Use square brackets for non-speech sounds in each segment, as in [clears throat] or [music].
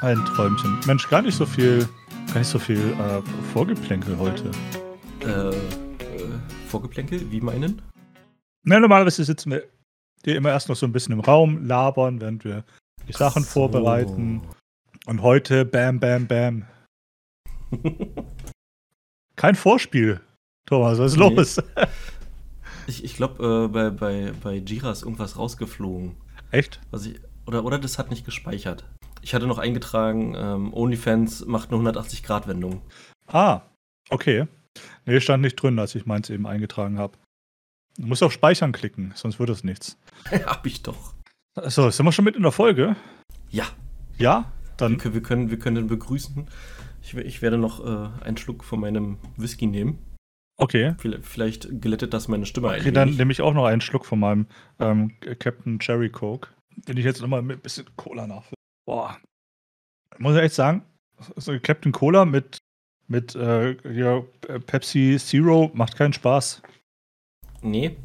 Ein Träumchen. Mensch, gar nicht so viel, gar nicht so viel äh, Vorgeplänkel heute. Äh, äh, Vorgeplänkel, wie meinen? Na, normalerweise sitzen wir hier immer erst noch so ein bisschen im Raum, labern, während wir die Sachen so. vorbereiten. Und heute, bam, bam, bam. [laughs] Kein Vorspiel, Thomas, was ist Nee. los? [laughs] Ich, ich glaube, äh, bei, bei, bei Jira ist irgendwas rausgeflogen. Echt? Was ich, oder, oder das hat nicht gespeichert. Ich hatte noch eingetragen, ähm, OnlyFans macht eine 180-Grad-Wendung. Ah, okay. Nee, stand nicht drin, als ich meins eben eingetragen habe. Du musst auf Speichern klicken, sonst wird es nichts. [laughs] Hab ich doch. So, sind wir schon mit in der Folge? Ja, Ja? wir Dann, können, wir können, wir können den begrüßen. Ich, ich werde noch äh, einen Schluck von meinem Whisky nehmen. okay. Vielleicht, vielleicht glättet das meine Stimme ein Okay, dann nehme ich auch noch einen Schluck von meinem ähm, Captain Cherry Coke, den ich jetzt nochmal mit ein bisschen Cola nachfülle. Boah. Muss ich echt sagen, so Captain Cola mit, mit äh, äh, Pepsi Zero macht keinen Spaß. Nee,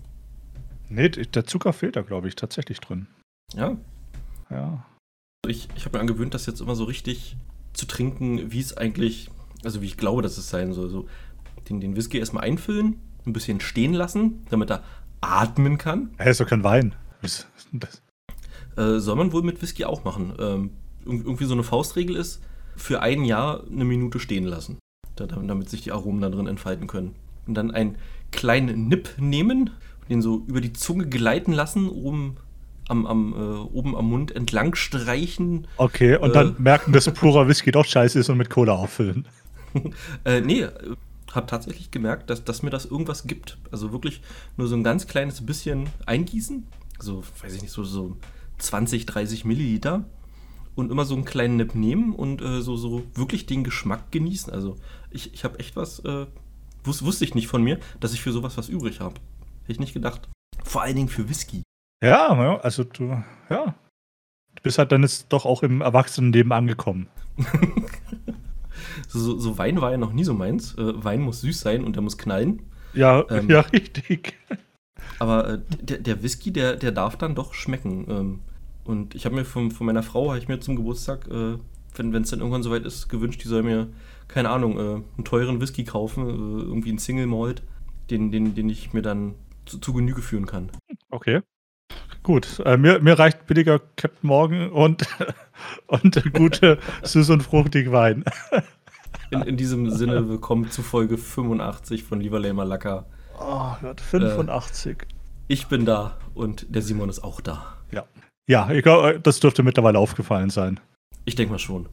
Nee, der Zucker fehlt da, glaube ich, tatsächlich drin. ja. Ja. Ich, ich habe mir angewöhnt, das jetzt immer so richtig zu trinken, wie es eigentlich, also wie ich glaube, dass es sein soll. So den, den Whisky erstmal einfüllen, ein bisschen stehen lassen, damit er atmen kann. Hey, ist doch kein Wein. Was ist denn das? Äh, soll man wohl mit Whisky auch machen. Ähm, irg- irgendwie so eine Faustregel ist, für ein Jahr eine Minute stehen lassen, da, damit sich die Aromen da drin entfalten können. Und dann einen kleinen Nipp nehmen, den so über die Zunge gleiten lassen, oben am, am, äh, oben am Mund entlang streichen. Okay, und Äh. dann merken, dass purer Whisky doch scheiße ist und mit Cola auffüllen. [laughs] Äh, nee, äh, hab tatsächlich gemerkt, dass, dass mir das irgendwas gibt. Also wirklich nur so ein ganz kleines bisschen eingießen. So, weiß ich nicht, so, so 20, 30 Milliliter. Und immer so einen kleinen Nipp nehmen und äh, so, so wirklich den Geschmack genießen. Also ich, ich habe echt was, äh, wus wusste ich nicht von mir, dass ich für sowas was übrig habe. Hätte ich nicht gedacht. Vor allen Dingen für Whisky. Ja, ja, also du, ja. Du bist halt dann jetzt doch auch im Erwachsenenleben angekommen. [laughs] So, so, so Wein war ja noch nie so meins. Äh, Wein muss süß sein und der muss knallen. Ja, Ähm. ja, [laughs] richtig. Aber äh, der, der Whisky, der, der darf dann doch schmecken. Ähm, und ich habe mir von, von meiner Frau, habe ich mir zum Geburtstag, äh, wenn es dann irgendwann soweit ist, gewünscht, die soll mir, keine Ahnung, äh, einen teuren Whisky kaufen, äh, irgendwie einen Single Malt, den, den, den ich mir dann zu, zu Genüge führen kann. Okay. Gut. Äh, mir, mir reicht billiger Captain Morgan und, [laughs] und gute [laughs] süß und fruchtig Wein. In, in diesem Sinne, willkommen zu Folge 85 von Lieberlei Malaka. Oh Gott, 85. Ich bin da und der Simon ist auch da. Ja. Ich glaube, das dürfte mittlerweile aufgefallen sein. Ich denke mal schon.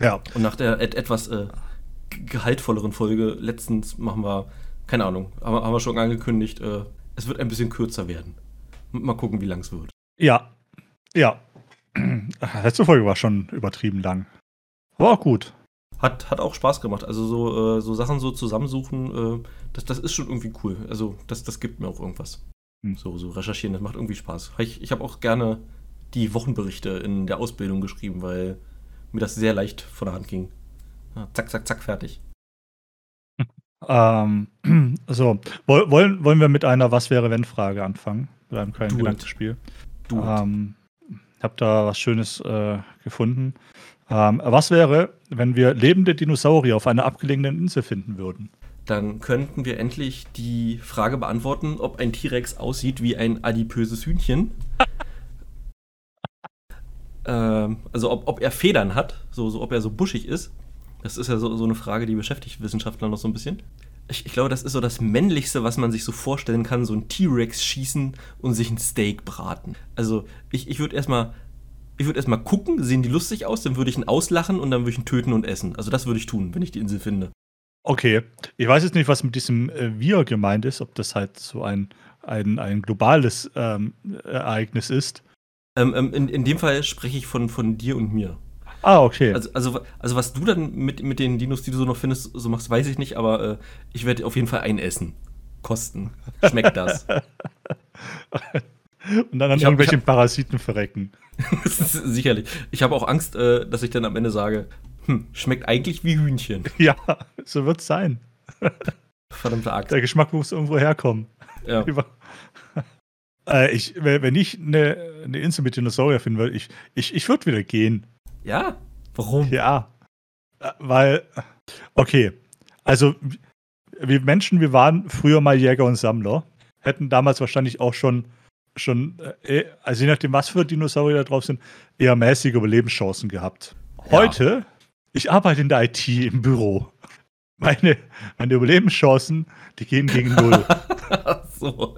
Ja. Und nach der et etwas äh, gehaltvolleren Folge letztens machen wir, keine Ahnung, haben, wir- haben wir schon angekündigt, äh, es wird ein bisschen kürzer werden. Mal gucken, wie lang es wird. Ja. Ja. [clears throat] Letzte Folge war schon übertrieben lang. Aber auch gut. Hat, hat auch Spaß gemacht. Also so, äh, so Sachen so zusammensuchen, äh, das, das ist schon irgendwie cool. Also das, das gibt mir auch irgendwas. Hm. So, so recherchieren, das macht irgendwie Spaß. Ich, ich habe auch gerne die Wochenberichte in der Ausbildung geschrieben, weil mir das sehr leicht von der Hand ging. Ja, zack, zack, zack, fertig. [laughs] Ähm, [clears throat] so, woll- wollen, wollen wir mit einer Was wäre wenn Frage anfangen? Mit einem kleinen Do it. Gedankenspiel. Du, Ähm, ich habe da was Schönes äh, gefunden. Ähm, was wäre, wenn wir lebende Dinosaurier auf einer abgelegenen Insel finden würden? Dann könnten wir endlich die Frage beantworten, ob ein T-Rex aussieht wie ein adipöses Hühnchen. Ähm, also ob, ob er Federn hat, so, so ob er so buschig ist. Das ist ja so, so eine Frage, die beschäftigt Wissenschaftler noch so ein bisschen. Ich, ich glaube, das ist so das Männlichste, was man sich so vorstellen kann, so ein T-Rex schießen und sich ein Steak braten. Also ich, ich würde erstmal ich würde gucken, sehen die lustig aus, dann würde ich ihn auslachen und dann würde ich ihn töten und essen. Also das würde ich tun, wenn ich die Insel finde. Okay, ich weiß jetzt nicht, was mit diesem äh, Wir gemeint ist, ob das halt so ein, ein, ein globales ähm, Ereignis ist. Ähm, ähm, in, in dem Fall spreche ich von, von dir und mir. Ah, okay. Also, also, also was du dann mit, mit den Dinos, die du so noch findest, so machst, weiß ich nicht, aber äh, ich werde auf jeden Fall einen essen. Kosten. Schmeckt das? [laughs] Und dann an ich hab- irgendwelchen ich Parasiten verrecken. [laughs] Sicherlich. Ich habe auch Angst, äh, dass ich dann am Ende sage, hm, schmeckt eigentlich wie Hühnchen. [laughs] Ja, so wird es sein. Verdammte Axt. Der Geschmack muss irgendwo herkommen. Ja. Über- Äh, ich, wenn ich eine, eine Insel mit Dinosaurier finden würde, ich, ich, ich würde wieder gehen. ja, Warum? Ja. Weil, okay, also wir Menschen, wir waren früher mal Jäger und Sammler, hätten damals wahrscheinlich auch schon, schon äh, also je nachdem, was für Dinosaurier da drauf sind, eher mäßige Überlebenschancen gehabt. Heute, ich arbeite in der IT im Büro. Meine, meine Überlebenschancen, die gehen gegen Null. [laughs] so,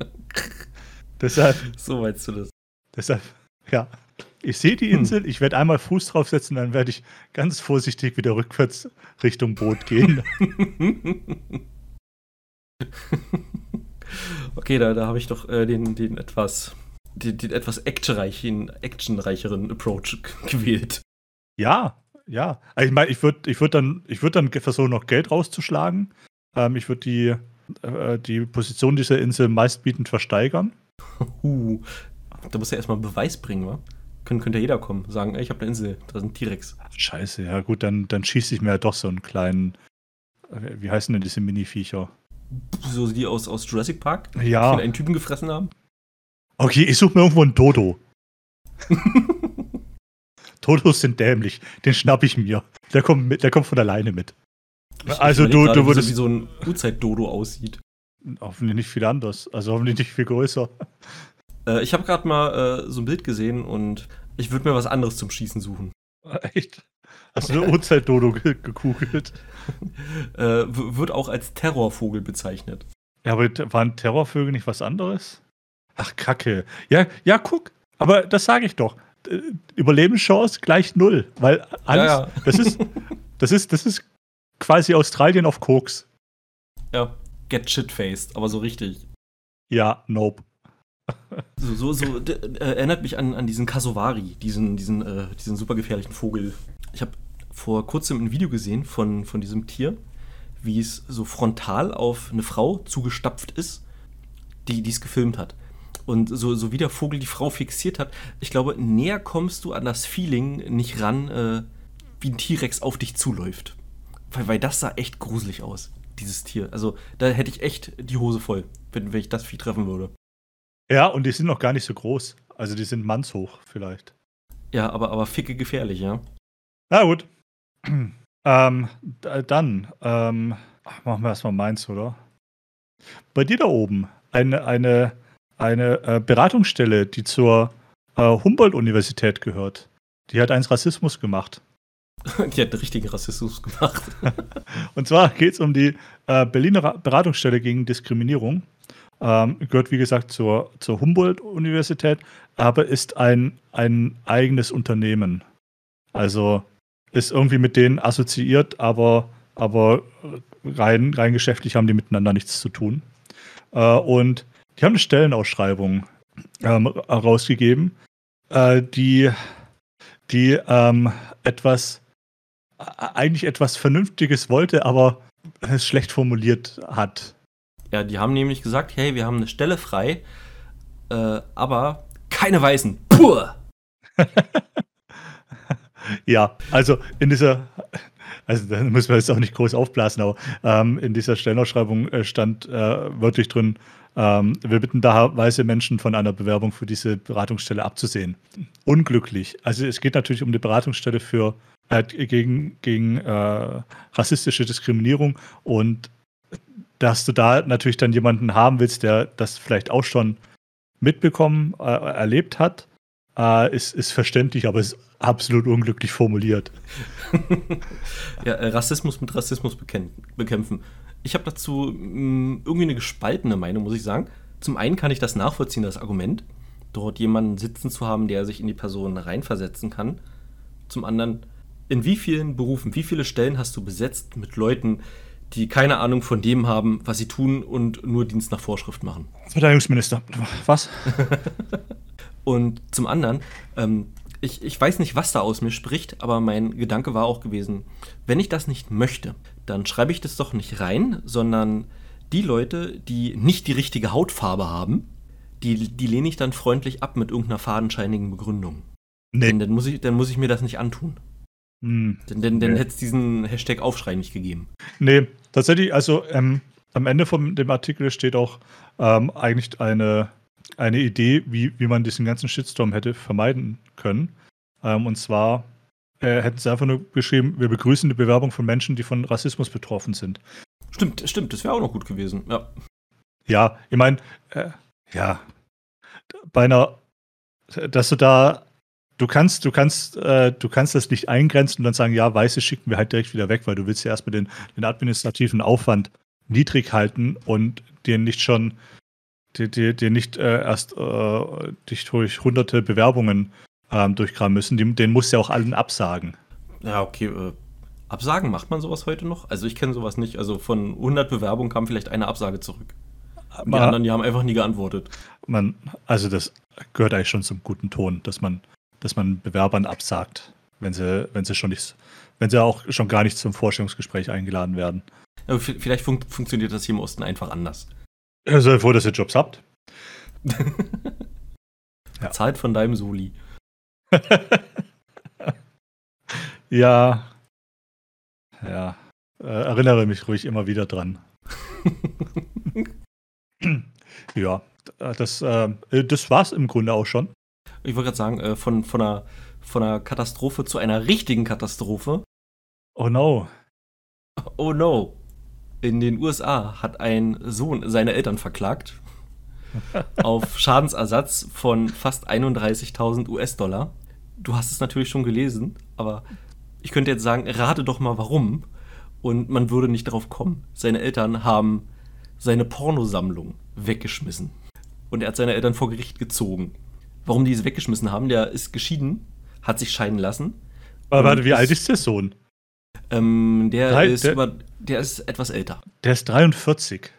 deshalb, so meinst du das. deshalb, ja. Ich sehe die Insel, ich werde einmal Fuß draufsetzen, dann werde ich ganz vorsichtig wieder rückwärts Richtung Boot gehen. [laughs] Okay, da, da habe ich doch äh, den, den etwas den, den etwas actionreichen, actionreicheren Approach gewählt. Ja, ja. Also ich meine, ich würde ich würd dann, ich würd dann versuchen, noch Geld rauszuschlagen. Ähm, ich würde die, äh, die Position dieser Insel meistbietend versteigern. Uh, da muss ja erstmal Beweis bringen, wa? Kön könnte ja jeder kommen, sagen, ey, ich habe eine Insel, da sind T-Rex. Scheiße, ja gut, dann, dann schieße ich mir ja doch so einen kleinen, äh, wie heißen denn diese Mini-Viecher? So die aus, aus Jurassic Park, die Ja, einen Typen gefressen haben. okay, ich suche mir irgendwo einen Dodo. [laughs] Dodos sind dämlich, den schnapp ich mir. Der kommt, mit, der kommt von alleine mit. Ich- Also ich du, du würdest Wie so, wie so ein Urzeit-Dodo aussieht. Hoffentlich nicht viel anders, also hoffentlich nicht viel größer. Äh, ich habe gerade mal äh, so ein Bild gesehen und ich würde mir was anderes zum Schießen suchen. [laughs] Echt? Hast du eine Uhrzeit-Dodo ge gekugelt? Äh, wird auch als Terrorvogel bezeichnet. Ja, aber waren Terrorvögel nicht was anderes? Ach, Kacke. Ja, ja, guck. Aber das sage ich doch. Überlebenschance gleich null. Weil alles, Ja, ja. Das, ist, das, ist, das ist quasi Australien auf Koks. Ja, get shit-faced, aber so richtig. Ja, nope. So, so, so äh, erinnert mich an, an diesen Kasowari, diesen, diesen, äh, diesen super gefährlichen Vogel. Ich habe vor kurzem ein Video gesehen von, von diesem Tier, wie es so frontal auf eine Frau zugestapft ist, die es gefilmt hat. Und so, so wie der Vogel die Frau fixiert hat, ich glaube, näher kommst du an das Feeling nicht ran, äh, wie ein T-Rex auf dich zuläuft. Weil, weil das sah echt gruselig aus, dieses Tier. Also da hätte ich echt die Hose voll, wenn, wenn ich das Vieh treffen würde. Ja, und die sind noch gar nicht so groß. Also die sind mannshoch vielleicht. Ja, aber, aber ficke gefährlich, ja. Na gut. [clears throat] ähm, dann, ähm, ach, machen wir erstmal meins, oder? Bei dir da oben, eine, eine, eine äh, Beratungsstelle, die zur äh, Humboldt-Universität gehört. Die hat eins Rassismus gemacht. Die hat richtigen Rassismus gemacht. [laughs] Und zwar geht es um die äh, Berliner Ra- Beratungsstelle gegen Diskriminierung. Ähm, gehört, wie gesagt, zur, zur Humboldt-Universität, aber ist ein, ein eigenes Unternehmen. Also ist irgendwie mit denen assoziiert, aber, aber rein, rein geschäftlich haben die miteinander nichts zu tun. Äh, und die haben eine Stellenausschreibung ähm, rausgegeben, äh, die, die ähm, etwas eigentlich etwas Vernünftiges wollte, aber es schlecht formuliert hat. Ja, die haben nämlich gesagt, hey, wir haben eine Stelle frei, äh, aber keine Weißen. Puh! [laughs] Ja, also in dieser, also da müssen wir jetzt auch nicht groß aufblasen, aber ähm, in dieser Stellenausschreibung äh, stand äh, wörtlich drin, ähm, wir bitten daher weiße Menschen von einer Bewerbung für diese Beratungsstelle abzusehen. Unglücklich. Also es geht natürlich um eine Beratungsstelle für äh, gegen, gegen äh, rassistische Diskriminierung und dass du da natürlich dann jemanden haben willst, der das vielleicht auch schon mitbekommen, äh, erlebt hat, äh, ist, ist verständlich, aber ist absolut unglücklich formuliert. [laughs] Ja, äh, Rassismus mit Rassismus bekämpfen. Ich habe dazu mh, irgendwie eine gespaltene Meinung, muss ich sagen. Zum einen kann ich das nachvollziehen, das Argument, dort jemanden sitzen zu haben, der sich in die Person reinversetzen kann. Zum anderen, in wie vielen Berufen, wie viele Stellen hast du besetzt mit Leuten, die keine Ahnung von dem haben, was sie tun und nur Dienst nach Vorschrift machen? Verteidigungsminister. Was? [laughs] Und zum anderen, ähm, ich, ich weiß nicht, was da aus mir spricht, aber mein Gedanke war auch gewesen, wenn ich das nicht möchte, dann schreibe ich das doch nicht rein, sondern die Leute, die nicht die richtige Hautfarbe haben, die, die lehne ich dann freundlich ab mit irgendeiner fadenscheinigen Begründung. Denn dann muss ich, dann muss ich mir das nicht antun. Hm. Denn, denn, denn Nee. hätte es diesen Hashtag Aufschrei nicht gegeben. Nee, tatsächlich, also ähm, am Ende von dem Artikel steht auch ähm, eigentlich eine, eine Idee, wie, wie man diesen ganzen Shitstorm hätte vermeiden können. Ähm, und zwar äh, hätten sie einfach nur geschrieben, wir begrüßen die Bewerbung von Menschen, die von Rassismus betroffen sind. Stimmt, stimmt, das wäre auch noch gut gewesen, ja. Ja, ich meine, äh, ja, bei einer, dass du da, du kannst, du kannst, äh, du kannst das nicht eingrenzen und dann sagen, ja, Weiße schicken wir halt direkt wieder weg, weil du willst ja erstmal den, den administrativen Aufwand niedrig halten und dir nicht schon, dir, dir, dir nicht äh, erst äh, dich durch hunderte Bewerbungen ähm, durchkramen müssen. Die, den musst du ja auch allen absagen. Ja, okay, äh, Absagen macht man sowas heute noch? Also ich kenne sowas nicht. Also von 100 Bewerbungen kam vielleicht eine Absage zurück. Und die anderen, die haben einfach nie geantwortet. man, also das gehört eigentlich schon zum guten Ton, dass man, dass man Bewerbern absagt, wenn sie, wenn sie schon nicht, wenn sie auch schon gar nicht zum Vorstellungsgespräch eingeladen werden. Aber vielleicht fun funktioniert das hier im Osten einfach anders. Also, bevor dass ihr Jobs habt. [laughs] Ja. Zahlt von deinem Soli. [laughs] ja. Ja. Äh, erinnere mich ruhig immer wieder dran. [laughs] ja, das, äh, das war's im Grunde auch schon. Ich wollte gerade sagen, äh, von, von, einer, von einer Katastrophe zu einer richtigen Katastrophe. Oh no. Oh no. In den USA hat ein Sohn seine Eltern verklagt [laughs] auf Schadensersatz von fast 31.000 US-Dollar. Du hast es natürlich schon gelesen, aber ich könnte jetzt sagen, rate doch mal warum. Und man würde nicht drauf kommen. Seine Eltern haben seine Pornosammlung weggeschmissen. Und er hat seine Eltern vor Gericht gezogen. Warum die es weggeschmissen haben, der ist geschieden, hat sich scheiden lassen. Aber warte, wie ist- alt ist der Sohn? Ähm, der, Drei- ist der- über, der ist etwas älter. Der ist 43.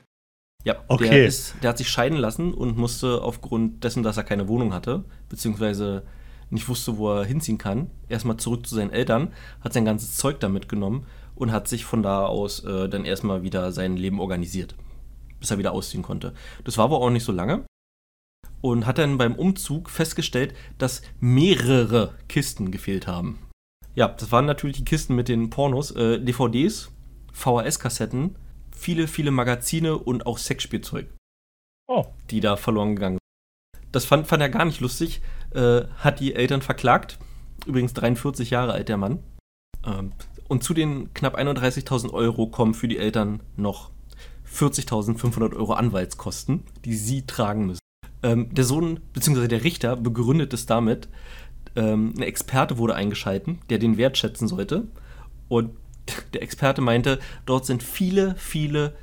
Ja, Okay. der, ist, der hat sich scheiden lassen und musste aufgrund dessen, dass er keine Wohnung hatte, beziehungsweise nicht wusste, wo er hinziehen kann, erstmal zurück zu seinen Eltern, hat sein ganzes Zeug da mitgenommen und hat sich von da aus äh, dann erstmal wieder sein Leben organisiert, bis er wieder ausziehen konnte. Das war aber auch nicht so lange und hat dann beim Umzug festgestellt, dass mehrere Kisten gefehlt haben. Ja, das waren natürlich die Kisten mit den Pornos, äh, DVDs, VHS-Kassetten, viele, viele Magazine und auch Sexspielzeug, Oh. die da verloren gegangen sind. Das fand, fand er gar nicht lustig, äh, hat die Eltern verklagt. Übrigens 43 Jahre alt der Mann. Ähm, und zu den knapp 31.000 Euro kommen für die Eltern noch 40.500 Euro Anwaltskosten, die sie tragen müssen. Ähm, der Sohn bzw. der Richter begründet es damit, ähm, ein Experte wurde eingeschalten, der den Wert schätzen sollte. Und [laughs] der Experte meinte, dort sind viele, viele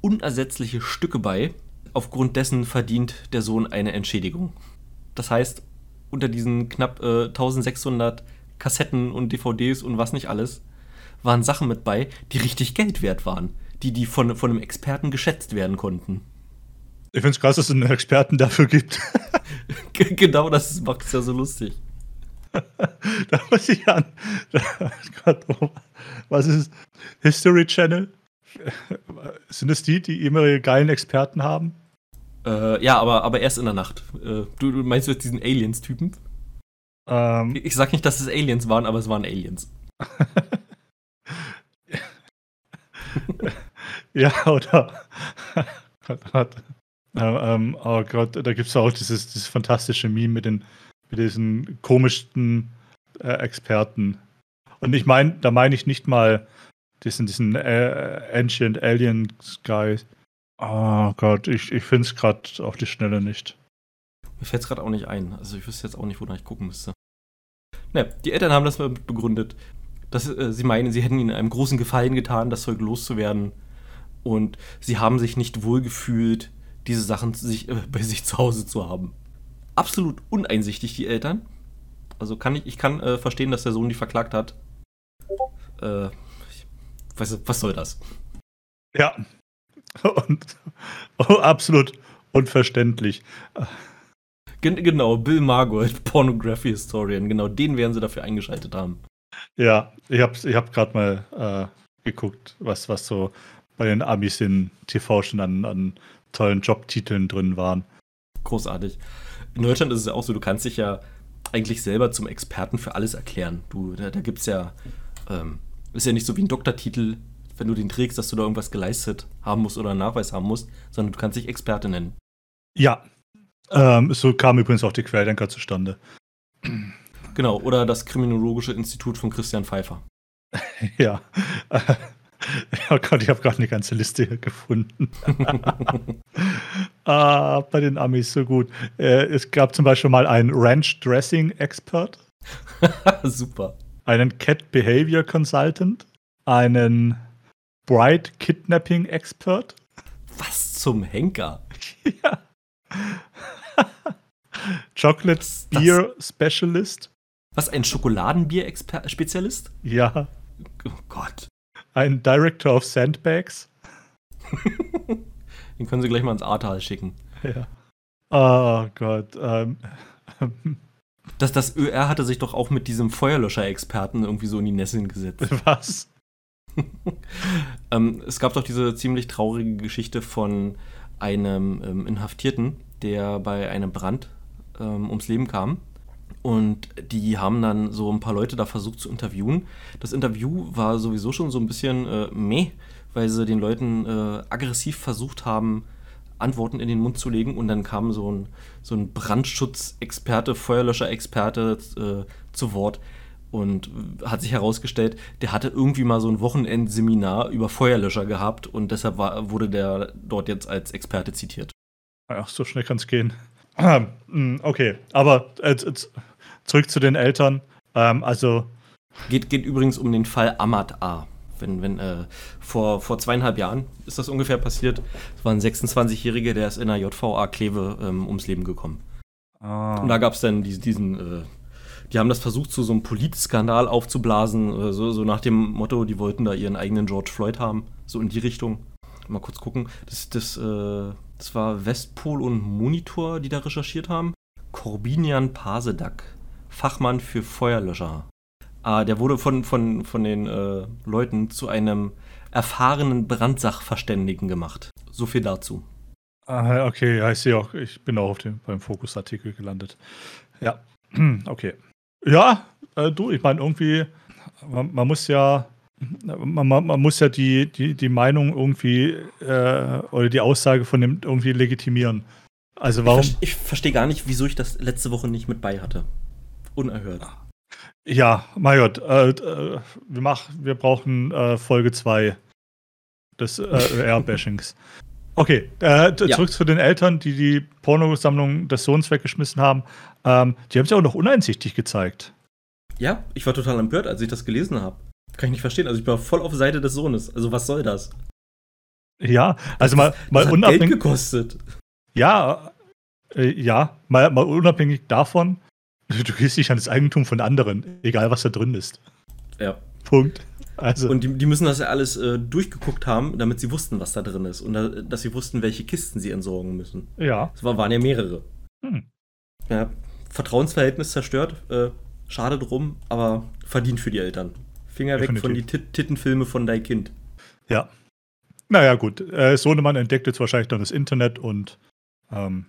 unersetzliche Stücke bei. Aufgrund dessen verdient der Sohn eine Entschädigung. Das heißt, unter diesen knapp äh, 1600 Kassetten und DVDs und was nicht alles, waren Sachen mit bei, die richtig Geld wert waren. Die, die von, von einem Experten geschätzt werden konnten. Ich finde es krass, dass es einen Experten dafür gibt. [laughs] Genau das macht es ja so lustig. [laughs] da muss ich an. [laughs] Oh, was ist es? History Channel? Sind es die, die immer ihre geilen Experten haben? Äh, ja, aber, aber erst in der Nacht. Äh, du, du meinst jetzt diesen Aliens-Typen? Ähm, Ich sag nicht, dass es Aliens waren, aber es waren Aliens. ja, oder? Gott. Ähm, oh Gott, da gibt es auch dieses, dieses fantastische Meme mit, den, mit diesen komischsten äh, Experten. Und ich meine, da meine ich nicht mal diesen, diesen äh, Ancient Alien Guy. Oh Gott, ich, ich finde es gerade auf die Schnelle nicht. Mir fällt es gerade auch nicht ein. Also ich wüsste jetzt auch nicht, wonach ich gucken müsste. Ne, die Eltern haben das mal begründet, dass äh, sie meinen, sie hätten ihnen einen großen Gefallen getan, das Zeug loszuwerden. Und sie haben sich nicht wohlgefühlt, diese Sachen sich, äh, bei sich zu Hause zu haben. Absolut uneinsichtig, die Eltern. Also kann ich, ich kann äh, verstehen, dass der Sohn die verklagt hat. Äh, ich weiß, was soll das? Ja. [laughs] Und oh, absolut unverständlich. Gen genau, Bill Margold, Pornography Historian, genau den werden sie dafür eingeschaltet haben. Ja, ich habe ich hab gerade mal äh, geguckt, was, was so bei den Amis in TV schon an, an tollen Jobtiteln drin waren. Großartig. In Deutschland ist es ja auch so, du kannst dich ja eigentlich selber zum Experten für alles erklären. Du, da, da gibt es ja, ähm, ist ja nicht so wie ein Doktortitel, wenn du den trägst, dass du da irgendwas geleistet haben musst oder einen Nachweis haben musst, sondern du kannst dich Experte nennen. Ja. Ähm, so kam übrigens auch die Querdenker zustande. Genau, oder das Kriminologische Institut von Christian Pfeiffer. [laughs] ja. [laughs] Oh Gott, ich habe gerade eine ganze Liste hier gefunden. [laughs] ah, bei den Amis so gut. Äh, es gab zum Beispiel mal einen Ranch Dressing Expert. [laughs] Super. Einen Cat Behavior Consultant. Einen Bride Kidnapping Expert. Was zum Henker? ja. Chocolate Beer Specialist. Was, ein Schokoladenbier-Spezialist? Ja. Oh Gott. Ein Director of Sandbags. Den können Sie gleich mal ins Ahrtal schicken. Ja. Oh Gott. Ähm. [laughs] Das, das ÖR hatte sich doch auch mit diesem Feuerlöscher-Experten irgendwie so in die Nesseln gesetzt. [laughs] Was? [laughs] ähm, es gab doch diese ziemlich traurige Geschichte von einem ähm, Inhaftierten, der bei einem Brand ähm, ums Leben kam. Und die haben dann so ein paar Leute da versucht zu interviewen. Das Interview war sowieso schon so ein bisschen äh, meh, weil sie den Leuten äh, aggressiv versucht haben, Antworten in den Mund zu legen. Und dann kam so ein, so ein Brandschutzexperte, Feuerlöscher-Experte äh, zu Wort und hat sich herausgestellt, der hatte irgendwie mal so ein Wochenendseminar über Feuerlöscher gehabt und deshalb war, wurde der dort jetzt als Experte zitiert. Ach, so schnell kann es gehen. [clears throat] Okay, aber äh, zurück zu den Eltern. Ähm, also. Geht, geht übrigens um den Fall Ahmad A. Wenn, wenn, äh, vor, vor zweieinhalb Jahren ist das ungefähr passiert. Es war ein 26-Jähriger, der ist in der JVA Kleve ähm, ums Leben gekommen. Ah. Und da gab es dann diesen, diesen äh, die haben das versucht, zu so einem Politskandal aufzublasen, äh, so, so nach dem Motto, die wollten da ihren eigenen George Floyd haben, so in die Richtung. Mal kurz gucken. Das, das, äh, das war Westpol und Monitor, die da recherchiert haben. Corbinian Pasedak, Fachmann für Feuerlöscher. Ah, der wurde von, von, von den äh, Leuten zu einem erfahrenen Brandsachverständigen gemacht. So viel dazu. Ah, okay, ja, ich sehe auch, ich bin auch auf dem, beim Fokusartikel gelandet. Ja, [clears throat] okay. Ja, äh, du, ich meine, irgendwie, man, man, muss ja, man, man, muss ja die, die, die Meinung irgendwie äh, oder die Aussage von dem irgendwie legitimieren. Also warum? Ich, ich verstehe gar nicht, wieso ich das letzte Woche nicht mit bei hatte. Unerhört. Ja, mein Gott, äh, äh wir, mach, wir brauchen äh, Folge 2 des äh, Air-Bashings. [laughs] Okay, äh, zurück ja. zu den Eltern, die die Pornosammlung des Sohns weggeschmissen haben. Ähm, die haben es ja auch noch uneinsichtig gezeigt. Ja, ich war total empört, als ich das gelesen habe. Kann ich nicht verstehen. Also ich war voll auf Seite des Sohnes. Also was soll das? Ja, also mal, mal das unabhängig. Geld gekostet. Ja, äh, ja, mal, mal unabhängig davon, [laughs] du gehst nicht an das Eigentum von anderen, egal was da drin ist. Ja. Punkt. Also. Und die, die, müssen das ja alles äh, durchgeguckt haben, damit sie wussten, was da drin ist. Und da, dass sie wussten, welche Kisten sie entsorgen müssen. Ja. Es war, waren ja mehrere. Hm. Ja, Vertrauensverhältnis zerstört. Äh, schade drum, aber verdient für die Eltern. Finger Definitiv. weg von die Tit Tittenfilme von dein Kind. Ja. Naja, gut. Äh, Sohnemann entdeckt jetzt wahrscheinlich dann das Internet und. Ähm,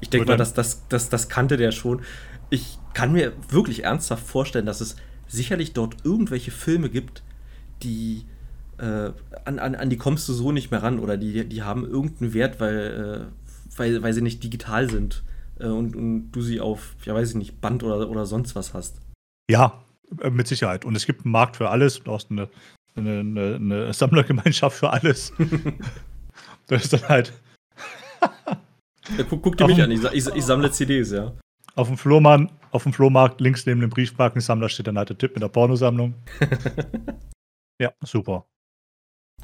ich denke mal, das, das, das, das kannte der schon. Ich kann mir wirklich ernsthaft vorstellen, dass es sicherlich dort irgendwelche Filme gibt, die äh, an, an, an die kommst du so nicht mehr ran oder die, die haben irgendeinen Wert, weil, äh, weil, weil sie nicht digital sind äh, und, und du sie auf, ja weiß ich nicht, Band oder, oder sonst was hast. Ja, äh, mit Sicherheit. Und es gibt einen Markt für alles. Du hast eine, eine, eine, eine Sammlergemeinschaft für alles. [laughs] das ist dann halt. [laughs] ja, guck, guck dir mich an, ich, ich, ich, sammle CDs, ja. Auf dem Flohmarkt, auf dem Flohmarkt links neben dem Briefmarkensammler steht dann halt der Tipp mit der Pornosammlung. [laughs] Ja, super.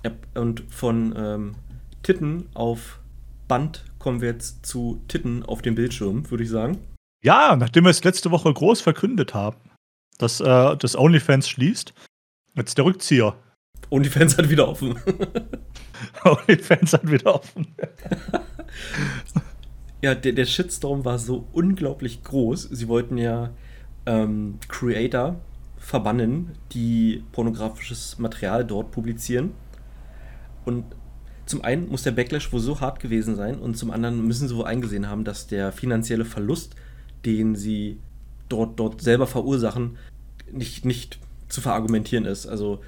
Ja, und von ähm, Titten auf Band kommen wir jetzt zu Titten auf dem Bildschirm, würde ich sagen. Ja, nachdem wir es letzte Woche groß verkündet haben, dass äh, das OnlyFans schließt, jetzt der Rückzieher. OnlyFans hat wieder offen. [laughs] OnlyFans hat wieder offen. [laughs] ja, der, der Shitstorm war so unglaublich groß. Sie wollten ja ähm, Creator verbannen, die pornografisches Material dort publizieren. Und zum einen muss der Backlash wohl so hart gewesen sein und zum anderen müssen sie wohl eingesehen haben, dass der finanzielle Verlust, den sie dort, dort selber verursachen, nicht, nicht zu verargumentieren ist. Also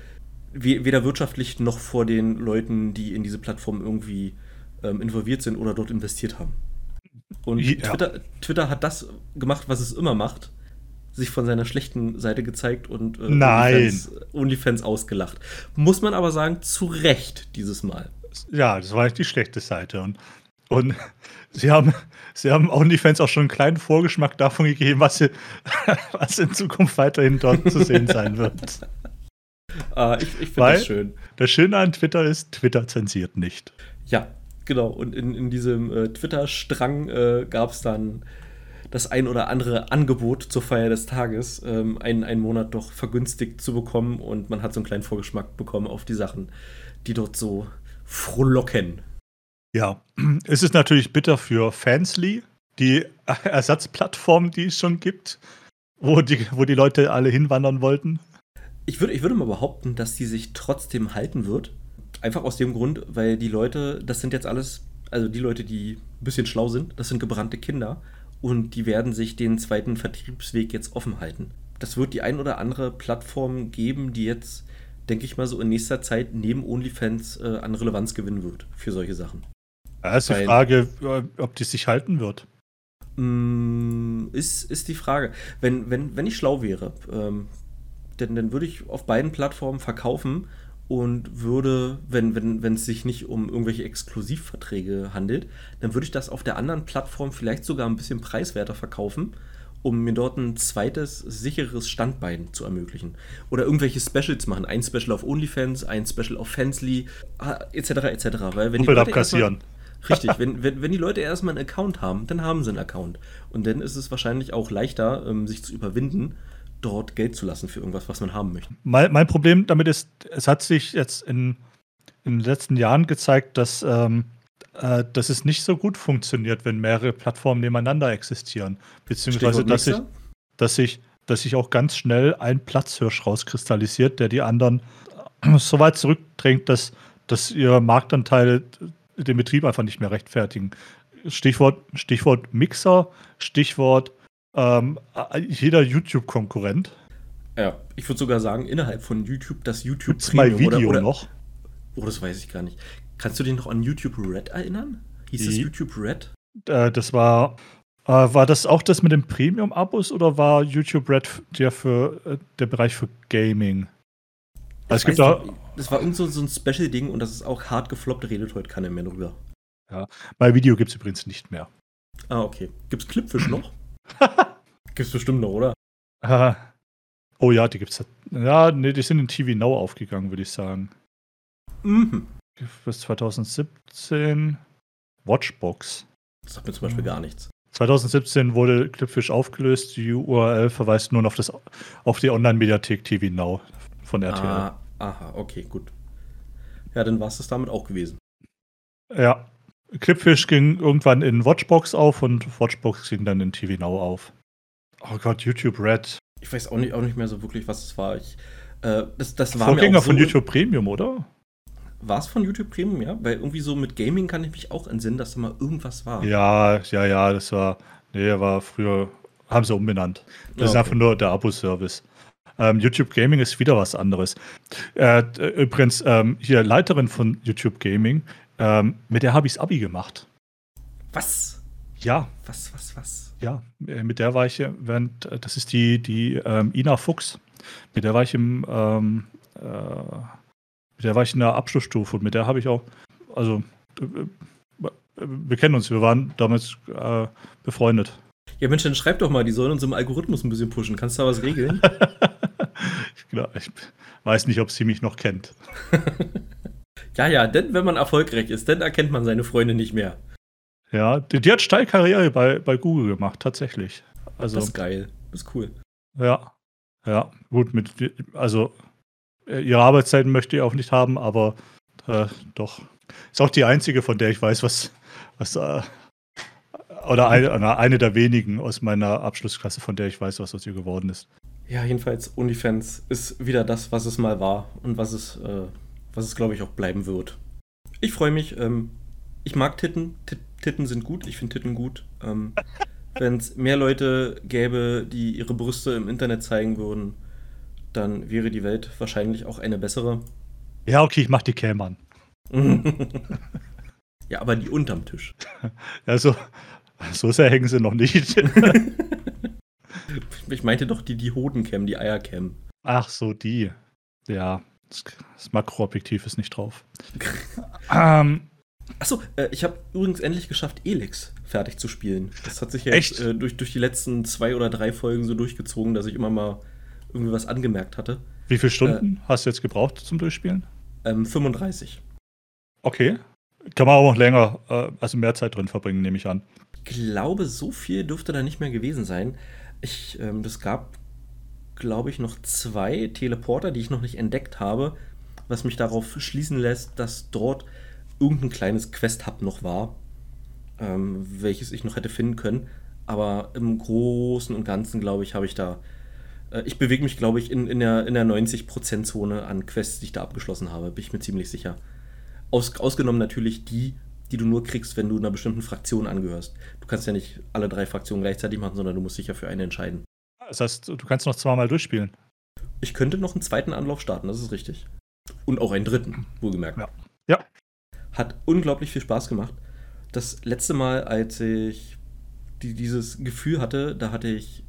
weder wirtschaftlich noch vor den Leuten, die in diese Plattform irgendwie ähm, involviert sind oder dort investiert haben. Und ja. Twitter, Twitter hat das gemacht, was es immer macht sich von seiner schlechten Seite gezeigt und äh. OnlyFans, OnlyFans ausgelacht. Muss man aber sagen, zu Recht dieses Mal. Ja, das war nicht die schlechte Seite. Und, und [laughs] sie haben, sie haben OnlyFans auch schon einen kleinen Vorgeschmack davon gegeben, was, sie, [laughs] was in Zukunft weiterhin dort zu sehen sein wird. Ah, ich ich finde das schön. Das Schöne an Twitter ist, Twitter zensiert nicht. Ja, genau. Und in, in diesem äh, Twitter-Strang äh, gab es dann das ein oder andere Angebot zur Feier des Tages, ähm, einen, einen Monat doch vergünstigt zu bekommen. Und man hat so einen kleinen Vorgeschmack bekommen auf die Sachen, die dort so frohlocken. Ja, [clears throat] es ist natürlich bitter für Fansly, die [laughs] Ersatzplattform, die es schon gibt, wo die, wo die Leute alle hinwandern wollten. Ich würde, ich würde mal behaupten, dass die sich trotzdem halten wird. Einfach aus dem Grund, weil die Leute, das sind jetzt alles, also die Leute, die ein bisschen schlau sind, das sind gebrannte Kinder und die werden sich den zweiten Vertriebsweg jetzt offen halten. Das wird die ein oder andere Plattform geben, die jetzt, denke ich mal, so in nächster Zeit neben OnlyFans äh, an Relevanz gewinnen wird für solche Sachen. Da ist die Frage, äh, ob die sich halten wird. Mm, ist, ist die Frage. Wenn, wenn, wenn ich schlau wäre, ähm, denn dann würde ich auf beiden Plattformen verkaufen und würde, wenn, wenn, wenn es sich nicht um irgendwelche Exklusivverträge handelt, dann würde ich das auf der anderen Plattform vielleicht sogar ein bisschen preiswerter verkaufen, um mir dort ein zweites sicheres Standbein zu ermöglichen. Oder irgendwelche Specials machen. Ein Special auf OnlyFans, ein Special auf Fansly, etc. etc. Weil wenn die Leute abkassieren. Richtig, [laughs] wenn, wenn, wenn die Leute erstmal einen Account haben, dann haben sie einen Account. Und dann ist es wahrscheinlich auch leichter, ähm, sich zu überwinden, dort Geld zu lassen für irgendwas, was man haben möchte. Mein, mein Problem damit ist, es hat sich jetzt in, in den letzten Jahren gezeigt, dass, ähm, äh, dass es nicht so gut funktioniert, wenn mehrere Plattformen nebeneinander existieren. Beziehungsweise, dass sich, dass, sich, dass sich auch ganz schnell ein Platzhirsch rauskristallisiert, der die anderen so weit zurückdrängt, dass, dass ihre Marktanteile den Betrieb einfach nicht mehr rechtfertigen. Stichwort, Stichwort Mixer, Stichwort ähm, jeder YouTube-Konkurrent. Ja, ich würde sogar sagen, innerhalb von YouTube das YouTube Gibt's Premium Video oder, oder, noch? Oh, das weiß ich gar nicht. Kannst du dich noch an YouTube Red erinnern? Hieß es YouTube Red? Äh, das war. Äh, war das auch das mit den Premium-Abos oder war YouTube Red der für äh, der Bereich für Gaming? Also es gibt da, das war irgend so, so ein Special-Ding und das ist auch hart gefloppt, redet heute keiner mehr drüber. Ja, bei Video gibt es übrigens nicht mehr. Ah, okay. Gibt es Clipfish noch? [laughs] gibt's bestimmt noch, oder? Uh, oh ja, die gibt's. Ja, nee, die sind in TV Now aufgegangen, würde ich sagen. Mhm. Bis 2017 Watchbox. Das sagt mir zum Beispiel gar nichts. 2017 wurde Clipfish aufgelöst. Die URL verweist nun auf, das, auf die Online-Mediathek TV Now von RTL. Ah, aha, okay, gut. Ja, dann war es das damit auch gewesen. Ja, Clipfish ging irgendwann in Watchbox auf und Watchbox ging dann in TV Now auf. Oh Gott, YouTube Red. Ich weiß auch nicht, auch nicht mehr so wirklich, was es war. Ich, äh, das, das war Vorgänger so von YouTube Premium, oder? War es von YouTube Premium, ja? Weil irgendwie so mit Gaming kann ich mich auch entsinnen, dass da mal irgendwas war. Ja, ja, ja, das war. Nee, war früher. Haben sie umbenannt. Das ja, ist einfach nur der Abo-Service. Ähm, YouTube Gaming ist wieder was anderes. Äh, übrigens, ähm, hier Leiterin von YouTube Gaming ähm, mit der habe ich das Abi gemacht. Was? Ja. Was, was, was? Ja, äh, mit der war ich, während, äh, das ist die, die ähm, Ina Fuchs. Mit der war ich im, ähm, äh, mit der war ich in der Abschlussstufe und mit der habe ich auch, also äh, wir kennen uns, wir waren damals äh, befreundet. Ja, Mensch, dann schreib doch mal, die sollen uns im Algorithmus ein bisschen pushen. Kannst du da was regeln? [laughs] ich, glaub, ich weiß nicht, ob sie mich noch kennt. [laughs] Ja, ja, denn wenn man erfolgreich ist, dann erkennt man seine Freunde nicht mehr. Ja, die, die hat steil Karriere bei, bei Google gemacht, tatsächlich. Also, das ist geil. Das ist cool. Ja. Ja, gut, mit, also äh, ihre Arbeitszeiten möchte ich auch nicht haben, aber äh, doch. Ist auch die einzige, von der ich weiß, was, was äh, oder eine, eine der wenigen aus meiner Abschlussklasse, von der ich weiß, was aus ihr geworden ist. Ja, jedenfalls, OnlyFans ist wieder das, was es mal war und was es äh, was es, glaube ich, auch bleiben wird. Ich freue mich. Ähm, ich mag Titten. T Titten sind gut. Ich finde Titten gut. Ähm, [laughs] Wenn es mehr Leute gäbe, die ihre Brüste im Internet zeigen würden, dann wäre die Welt wahrscheinlich auch eine bessere. Ja, okay, ich mach die Cam an. [laughs] ja, aber die unterm Tisch. Ja, [laughs] so, so sehr hängen sie noch nicht. Ich meinte doch die, die Hodencam, die Eiercam. Ach so, die. Ja, das, Makroobjektiv ist nicht drauf. [laughs] ähm, Achso, äh, ich habe übrigens endlich geschafft, Elix fertig zu spielen. Das hat sich ja jetzt, äh, durch, durch die letzten zwei oder drei Folgen so durchgezogen, dass ich immer mal irgendwie was angemerkt hatte. Wie viele Stunden äh, hast du jetzt gebraucht zum Durchspielen? Ähm, 35. Okay. Kann man auch noch länger, äh, also mehr Zeit drin verbringen, nehme ich an. Ich glaube, so viel dürfte da nicht mehr gewesen sein. Ich, ähm, das gab, glaube ich, noch zwei Teleporter, die ich noch nicht entdeckt habe, was mich darauf schließen lässt, dass dort irgendein kleines Quest-Hub noch war, ähm, welches ich noch hätte finden können. Aber im Großen und Ganzen, glaube ich, habe ich da. Äh, ich bewege mich, glaube ich, in, in der, in der 90%-Zone an Quests, die ich da abgeschlossen habe, bin ich mir ziemlich sicher. Aus, ausgenommen natürlich die, die du nur kriegst, wenn du einer bestimmten Fraktion angehörst. Du kannst ja nicht alle drei Fraktionen gleichzeitig machen, sondern du musst dich ja für eine entscheiden. Das heißt, du kannst noch zweimal durchspielen. Ich könnte noch einen zweiten Anlauf starten, das ist richtig. Und auch einen dritten, wohlgemerkt. Ja. ja. Hat unglaublich viel Spaß gemacht. Das letzte Mal, als ich die, dieses Gefühl hatte, da hatte ich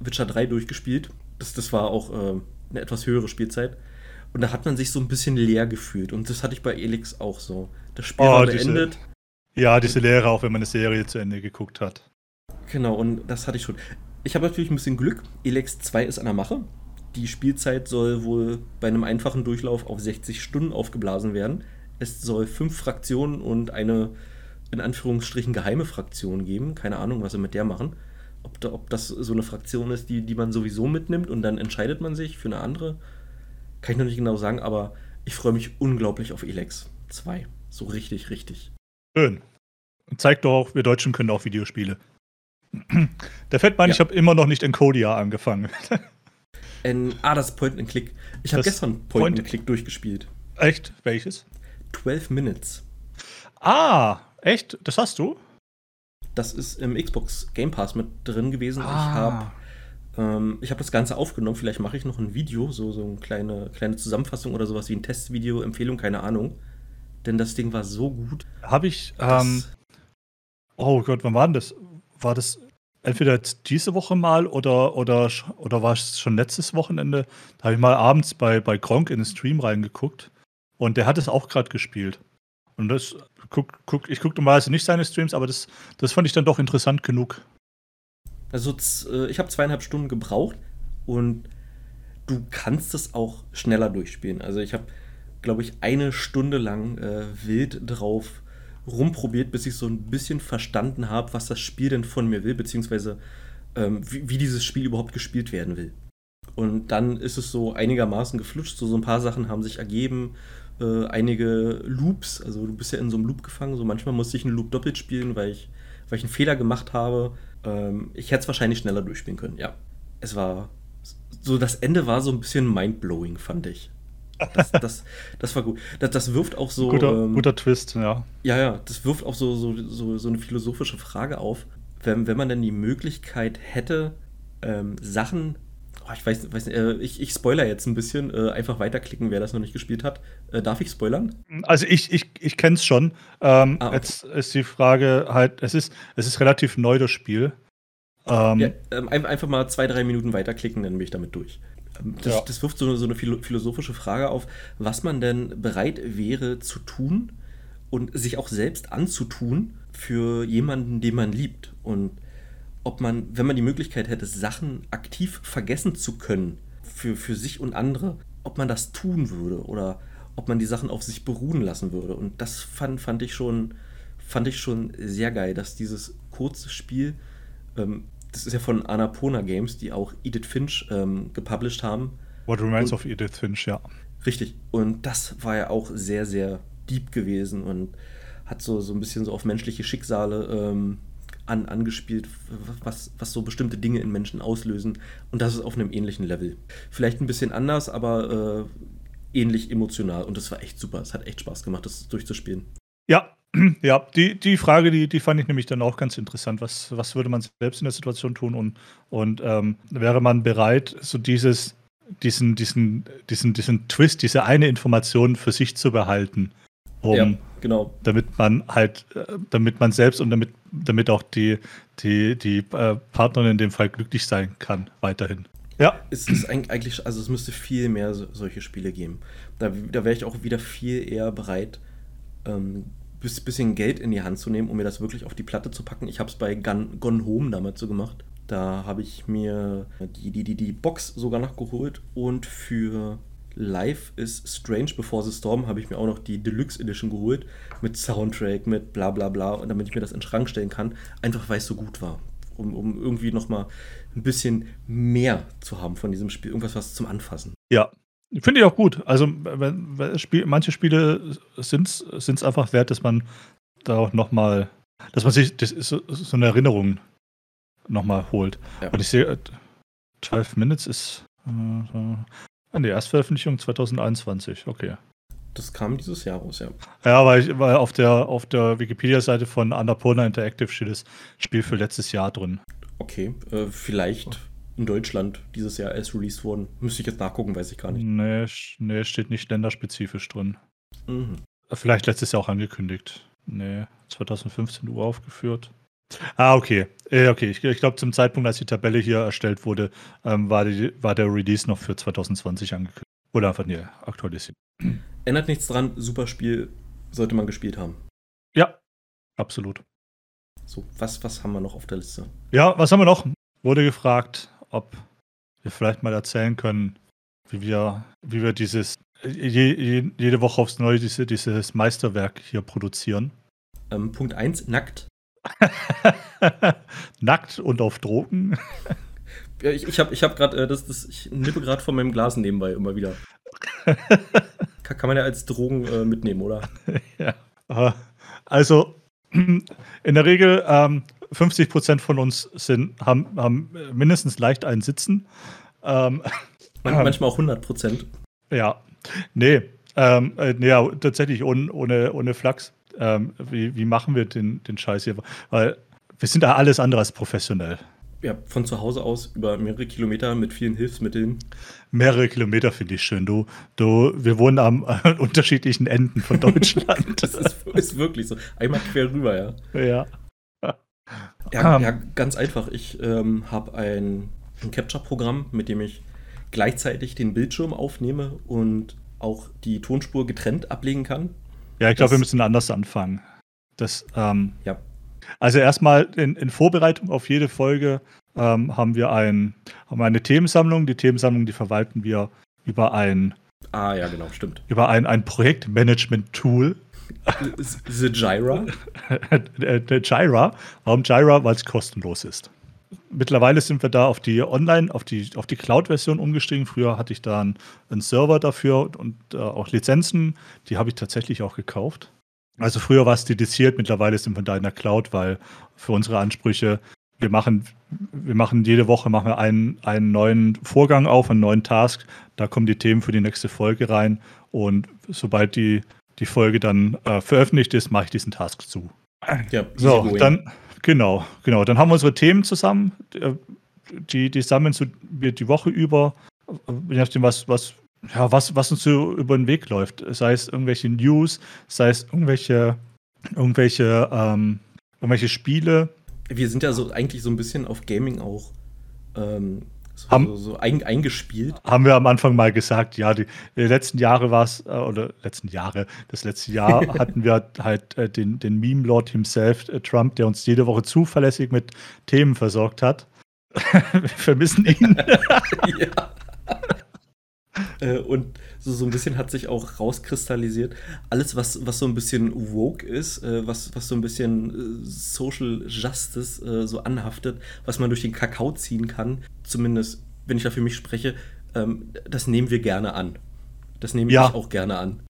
Witcher 3 durchgespielt. Das, das war auch äh, eine etwas höhere Spielzeit. Und da hat man sich so ein bisschen leer gefühlt. Und das hatte ich bei Elix auch so. Das Spiel oh, war beendet. Diese, ja, diese Leere, auch wenn man eine Serie zu Ende geguckt hat. Genau, und das hatte ich schon. Ich habe natürlich ein bisschen Glück. Elex 2 ist an der Mache. Die Spielzeit soll wohl bei einem einfachen Durchlauf auf 60 Stunden aufgeblasen werden. Es soll fünf Fraktionen und eine in Anführungsstrichen geheime Fraktion geben. Keine Ahnung, was sie mit der machen. Ob, da, ob das so eine Fraktion ist, die, die man sowieso mitnimmt und dann entscheidet man sich für eine andere. Kann ich noch nicht genau sagen, aber ich freue mich unglaublich auf Elex 2. So richtig, richtig. Schön. Zeigt doch wir Deutschen können auch Videospiele. [clears throat] Der Fettmann, ja. ich habe immer noch nicht Encodia angefangen. [laughs] In, ah, das Point and Click. Ich habe gestern Point, Point and Click durchgespielt. Echt? Welches? 12 Minutes. Ah, echt? Das hast du? Das ist im Xbox Game Pass mit drin gewesen. Ah. Ich habe ähm, hab das Ganze aufgenommen. Vielleicht mache ich noch ein Video, so, so eine kleine, kleine Zusammenfassung oder sowas wie ein Testvideo, Empfehlung, keine Ahnung denn das Ding war so gut. Habe ich. Ähm, oh Gott, wann war denn das? War das entweder diese Woche mal oder, oder, oder war es schon letztes Wochenende? Da habe ich mal abends bei, bei Gronk in den Stream reingeguckt und der hat es auch gerade gespielt. Und das guck, guck, ich gucke normalerweise nicht seine Streams, aber das, das fand ich dann doch interessant genug. Also äh, ich habe zweieinhalb Stunden gebraucht und du kannst es auch schneller durchspielen. Also ich habe glaube ich, eine Stunde lang äh, wild drauf rumprobiert, bis ich so ein bisschen verstanden habe, was das Spiel denn von mir will, beziehungsweise ähm, wie, wie, dieses Spiel überhaupt gespielt werden will. Und dann ist es so einigermaßen geflutscht, so, so ein paar Sachen haben sich ergeben, äh, einige Loops, also du bist ja in so einem Loop gefangen, so manchmal musste ich einen Loop doppelt spielen, weil ich, weil ich einen Fehler gemacht habe. Ähm, ich hätte es wahrscheinlich schneller durchspielen können, ja. Es war so, das Ende war so ein bisschen mindblowing, fand ich. Das, das, das war gut. Das, das wirft auch so. Guter, ähm, guter Twist, ja. Ja, ja, das wirft auch so, so, so, so eine philosophische Frage auf. Wenn, wenn man denn die Möglichkeit hätte, ähm, Sachen. Oh, ich weiß, weiß nicht, äh, ich, ich spoiler jetzt ein bisschen. Äh, einfach weiterklicken, wer das noch nicht gespielt hat. Äh, darf ich spoilern? Also, ich, ich, ich kenne es schon. Ähm, ah, okay. Jetzt ist die Frage halt: es ist, es ist relativ neu, das Spiel. Ähm, ja, ähm, einfach mal zwei, drei Minuten weiterklicken, dann bin ich damit durch. Das, ja. das wirft so, so eine philosophische Frage auf, was man denn bereit wäre zu tun und sich auch selbst anzutun für jemanden, den man liebt. Und ob man, wenn man die Möglichkeit hätte, Sachen aktiv vergessen zu können für, für sich und andere, ob man das tun würde oder ob man die Sachen auf sich beruhen lassen würde. Und das fand, fand, ich, schon, fand ich schon sehr geil, dass dieses kurze Spiel ähm, das ist ja von Annapurna Games, die auch Edith Finch ähm, gepublished haben. What Remains und, of Edith Finch, ja. Richtig. Und das war ja auch sehr, sehr deep gewesen und hat so, so ein bisschen so auf menschliche Schicksale ähm, an, angespielt, was, was so bestimmte Dinge in Menschen auslösen. Und das ist auf einem ähnlichen Level. Vielleicht ein bisschen anders, aber äh, ähnlich emotional. Und das war echt super. Es hat echt Spaß gemacht, das durchzuspielen. Ja, [clears throat] ja, die, die Frage, die, die fand ich nämlich dann auch ganz interessant. Was, was würde man selbst in der Situation tun und, und ähm, wäre man bereit, so dieses, diesen, diesen, diesen, diesen Twist, diese eine Information für sich zu behalten? um, ja, genau. damit man halt, äh, damit man selbst und damit, damit auch die, die, die äh, Partnerin in dem Fall glücklich sein kann, weiterhin. Ja. Es ist eigentlich, also es müsste viel mehr so, solche Spiele geben. Da, da wäre ich auch wieder viel eher bereit, ähm, bisschen Geld in die Hand zu nehmen, um mir das wirklich auf die Platte zu packen. Ich habe es bei Gun, Gone Home damals so gemacht. Da habe ich mir die, die, die, die Box sogar nachgeholt und für Live is Strange Before the Storm habe ich mir auch noch die Deluxe Edition geholt mit Soundtrack, mit bla bla bla und damit ich mir das in den Schrank stellen kann, einfach weil es so gut war. Um, um irgendwie nochmal ein bisschen mehr zu haben von diesem Spiel, irgendwas was zum Anfassen. Ja, finde ich auch gut. Also wenn, wenn Spiel, manche Spiele sind es einfach wert, dass man da auch nochmal, dass man sich das ist so, so eine Erinnerung nochmal holt. Ja. Und ich sehe, 12 Minutes ist äh, die Erstveröffentlichung 2021, okay. Das kam dieses Jahr raus, ja. Ja, weil, ich, weil auf der, auf der Wikipedia-Seite von Annapurna Interactive steht das Spiel für letztes Jahr drin. Okay, äh, vielleicht in Deutschland dieses Jahr erst released worden. Müsste ich jetzt nachgucken, weiß ich gar nicht. Nee, nee steht nicht länderspezifisch drin. Mhm. Vielleicht letztes Jahr auch angekündigt. Nee, 2015 Uhr aufgeführt. Ah, okay. Äh, okay, ich, ich glaube, zum Zeitpunkt, als die Tabelle hier erstellt wurde, ähm, war, die, war der Release noch für 2020 angekündigt. Oder einfach nie aktualisiert. Ändert nichts dran, super Spiel, sollte man gespielt haben. Ja, absolut. So, was, was haben wir noch auf der Liste? Ja, was haben wir noch? Wurde gefragt, ob wir vielleicht mal erzählen können, wie wir, wie wir dieses je, je, jede Woche aufs Neue diese, dieses Meisterwerk hier produzieren. Ähm, Punkt 1, nackt. [laughs] Nackt und auf Drogen. ja, ich ich habe ich hab gerade, äh, das, das, ich nippe gerade von meinem Glas nebenbei immer wieder. [laughs] kann, kann man ja als Drogen äh, mitnehmen, oder? [laughs] Ja. Also, [clears throat] in der Regel, ähm, 50 Prozent von uns sind, haben, haben mindestens leicht einen Sitzen. Ähm, Manchmal auch 100 Prozent. Ja, nee, ähm, äh, nee, ja, tatsächlich ohne, ohne, ohne Flachs ähm, wie, wie machen wir den, den Scheiß hier? Weil wir sind da alles andere als professionell. Ja, von zu Hause aus über mehrere Kilometer mit vielen Hilfsmitteln. Mehrere Kilometer finde ich schön. Du, du, wir wohnen am äh, [laughs] unterschiedlichen Enden von [laughs] Deutschland. das ist, ist, wirklich so. Einmal quer rüber, ja. Ja. Ja, ja ganz einfach. Ich ähm, habe ein, ein Capture-Programm, mit dem ich gleichzeitig den Bildschirm aufnehme und auch die Tonspur getrennt ablegen kann. Ja, ich glaube, wir müssen anders anfangen. Das, ähm, ja. Also erstmal in, in, Vorbereitung auf jede Folge ähm, haben wir ein, haben eine Themensammlung. Die Themensammlung, die verwalten wir über ein Ah ja, genau, stimmt. Über ein, ein Projektmanagement-Tool. The Jira? [laughs] Der Jira. Warum Jira? Weil es kostenlos ist. Mittlerweile sind wir da auf die Online, auf die, auf die Cloud-Version umgestiegen. Früher hatte ich da einen, einen Server dafür und äh, auch Lizenzen. Die habe ich tatsächlich auch gekauft. Also früher war es dediziert, mittlerweile sind wir da in der Cloud, weil für unsere Ansprüche, wir machen, wir machen jede Woche machen wir einen, einen neuen Vorgang auf, einen neuen Task. Da kommen die Themen für die nächste Folge rein. Und sobald die, die Folge dann äh, veröffentlicht ist, mache ich diesen Task zu. Ja, so, dann, Genau, genau. Dann haben wir unsere Themen zusammen. Äh, die, die sammeln wir die Woche über, je nachdem, was, was, ja, was, was uns so über den Weg läuft. Sei es irgendwelche News, sei es irgendwelche, irgendwelche, ähm, irgendwelche Spiele. Wir sind ja so eigentlich so ein bisschen auf Gaming auch ähm, haben, so, so ein, eingespielt. Haben wir am Anfang mal gesagt, ja, die, die letzten Jahre war es, äh, oder letzten Jahre, das letzte Jahr [laughs] hatten wir halt äh, den, den Meme-Lord himself, äh, Trump, der uns jede Woche zuverlässig mit Themen versorgt hat. [laughs] wir vermissen ihn. [laughs] ja. Äh, und so, so ein bisschen hat sich auch rauskristallisiert, alles, was, was so ein bisschen woke ist, äh, was, was so ein bisschen äh, Social Justice äh, so anhaftet, was man durch den Kakao ziehen kann, zumindest wenn ich da für mich spreche, ähm, das nehmen wir gerne an. Das nehme ja. ich auch gerne an.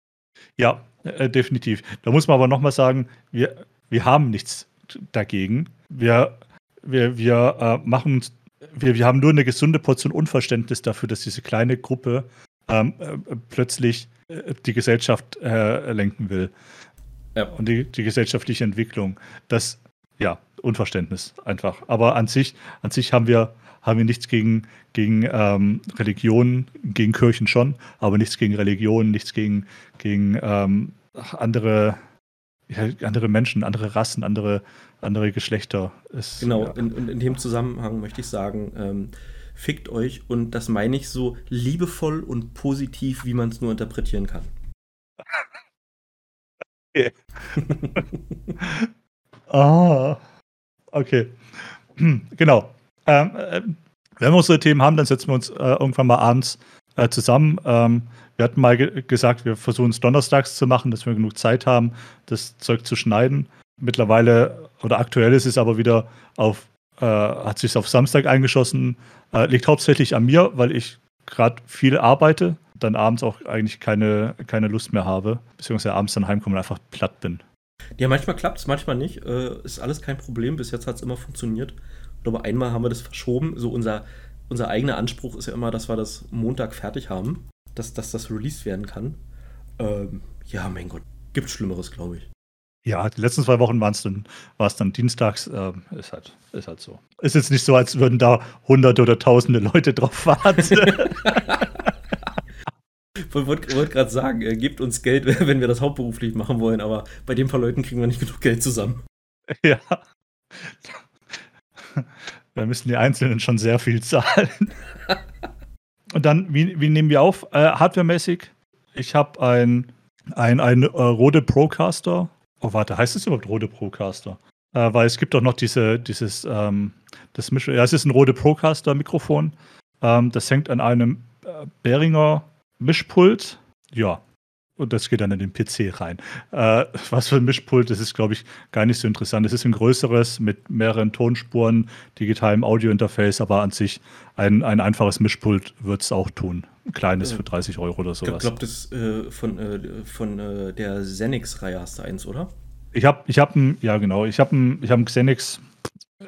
Ja, äh, definitiv. Da muss man aber nochmal sagen, wir, wir haben nichts dagegen. Wir, wir, wir äh, machen wir, wir haben nur eine gesunde Portion Unverständnis dafür, dass diese kleine Gruppe ähm, äh, plötzlich äh, die Gesellschaft äh, lenken will. Ja. Und die, die gesellschaftliche Entwicklung. Das, ja, Unverständnis einfach. Aber an sich, an sich haben wir, haben wir nichts gegen, gegen ähm, Religionen, gegen Kirchen schon, aber nichts gegen Religionen, nichts gegen, gegen ähm, andere, ja, andere Menschen, andere Rassen, andere, andere Geschlechter. Ist, genau, ja. in, in, dem Zusammenhang möchte ich sagen, ähm, fickt euch und das meine ich so liebevoll und positiv, wie man es nur interpretieren kann. Okay. [laughs] ah, okay. [clears throat] genau. Ähm, äh, wenn wir unsere Themen haben, dann setzen wir uns äh, irgendwann mal abends äh, zusammen. Ähm, wir hatten mal ge gesagt, wir versuchen es donnerstags zu machen, dass wir genug Zeit haben, das Zeug zu schneiden. Mittlerweile oder aktuell ist es aber wieder auf, äh, hat sich auf Samstag eingeschossen. Äh, liegt hauptsächlich an mir, weil ich gerade viel arbeite, dann abends auch eigentlich keine, keine Lust mehr habe, beziehungsweise abends dann heimkomme und einfach platt bin. Ja, manchmal klappt es, manchmal nicht. Äh, ist alles kein Problem. Bis jetzt hat es immer funktioniert. Aber einmal haben wir das verschoben. So unser, unser eigener Anspruch ist ja immer, dass wir das Montag fertig haben, dass, dass das released werden kann. Ähm, ja, mein Gott, gibt Schlimmeres, glaube ich. Ja, die letzten zwei Wochen waren es dann, war es dann dienstags. Ähm, ist, halt, ist halt so. Ist jetzt nicht so, als würden da hunderte oder tausende Leute drauf warten. [laughs] Ich wollte wollt gerade sagen, äh, gebt uns Geld, [laughs] wenn wir das hauptberuflich machen wollen, aber bei den paar Leuten kriegen wir nicht genug Geld zusammen. Ja. Da müssen die Einzelnen schon sehr viel zahlen. [laughs] Und dann, wie, wie nehmen wir auf? Äh, Hardwaremäßig, ich habe ein, ein, ein äh, Rode Procaster. Oh, warte, heißt es überhaupt Rode Procaster? Äh, weil es gibt doch noch diese, dieses, ähm, das Misch ja, es ist ein Rode Procaster-Mikrofon. Ähm, das hängt an einem äh, Behringer Mischpult. Ja, und das geht dann in den PC rein. Äh, was für ein Mischpult, das ist, glaube ich, gar nicht so interessant. Es ist ein größeres mit mehreren Tonspuren, digitalem Audio-Interface, aber an sich ein, ein einfaches Mischpult wird es auch tun. Ein kleines äh, für 30 Euro oder sowas. Ich glaube, das äh, von, äh, von äh, der Xenix-Reihe hast du eins, oder? Ich habe ich hab ein, ja genau, ich habe ein, hab ein Xenix, äh,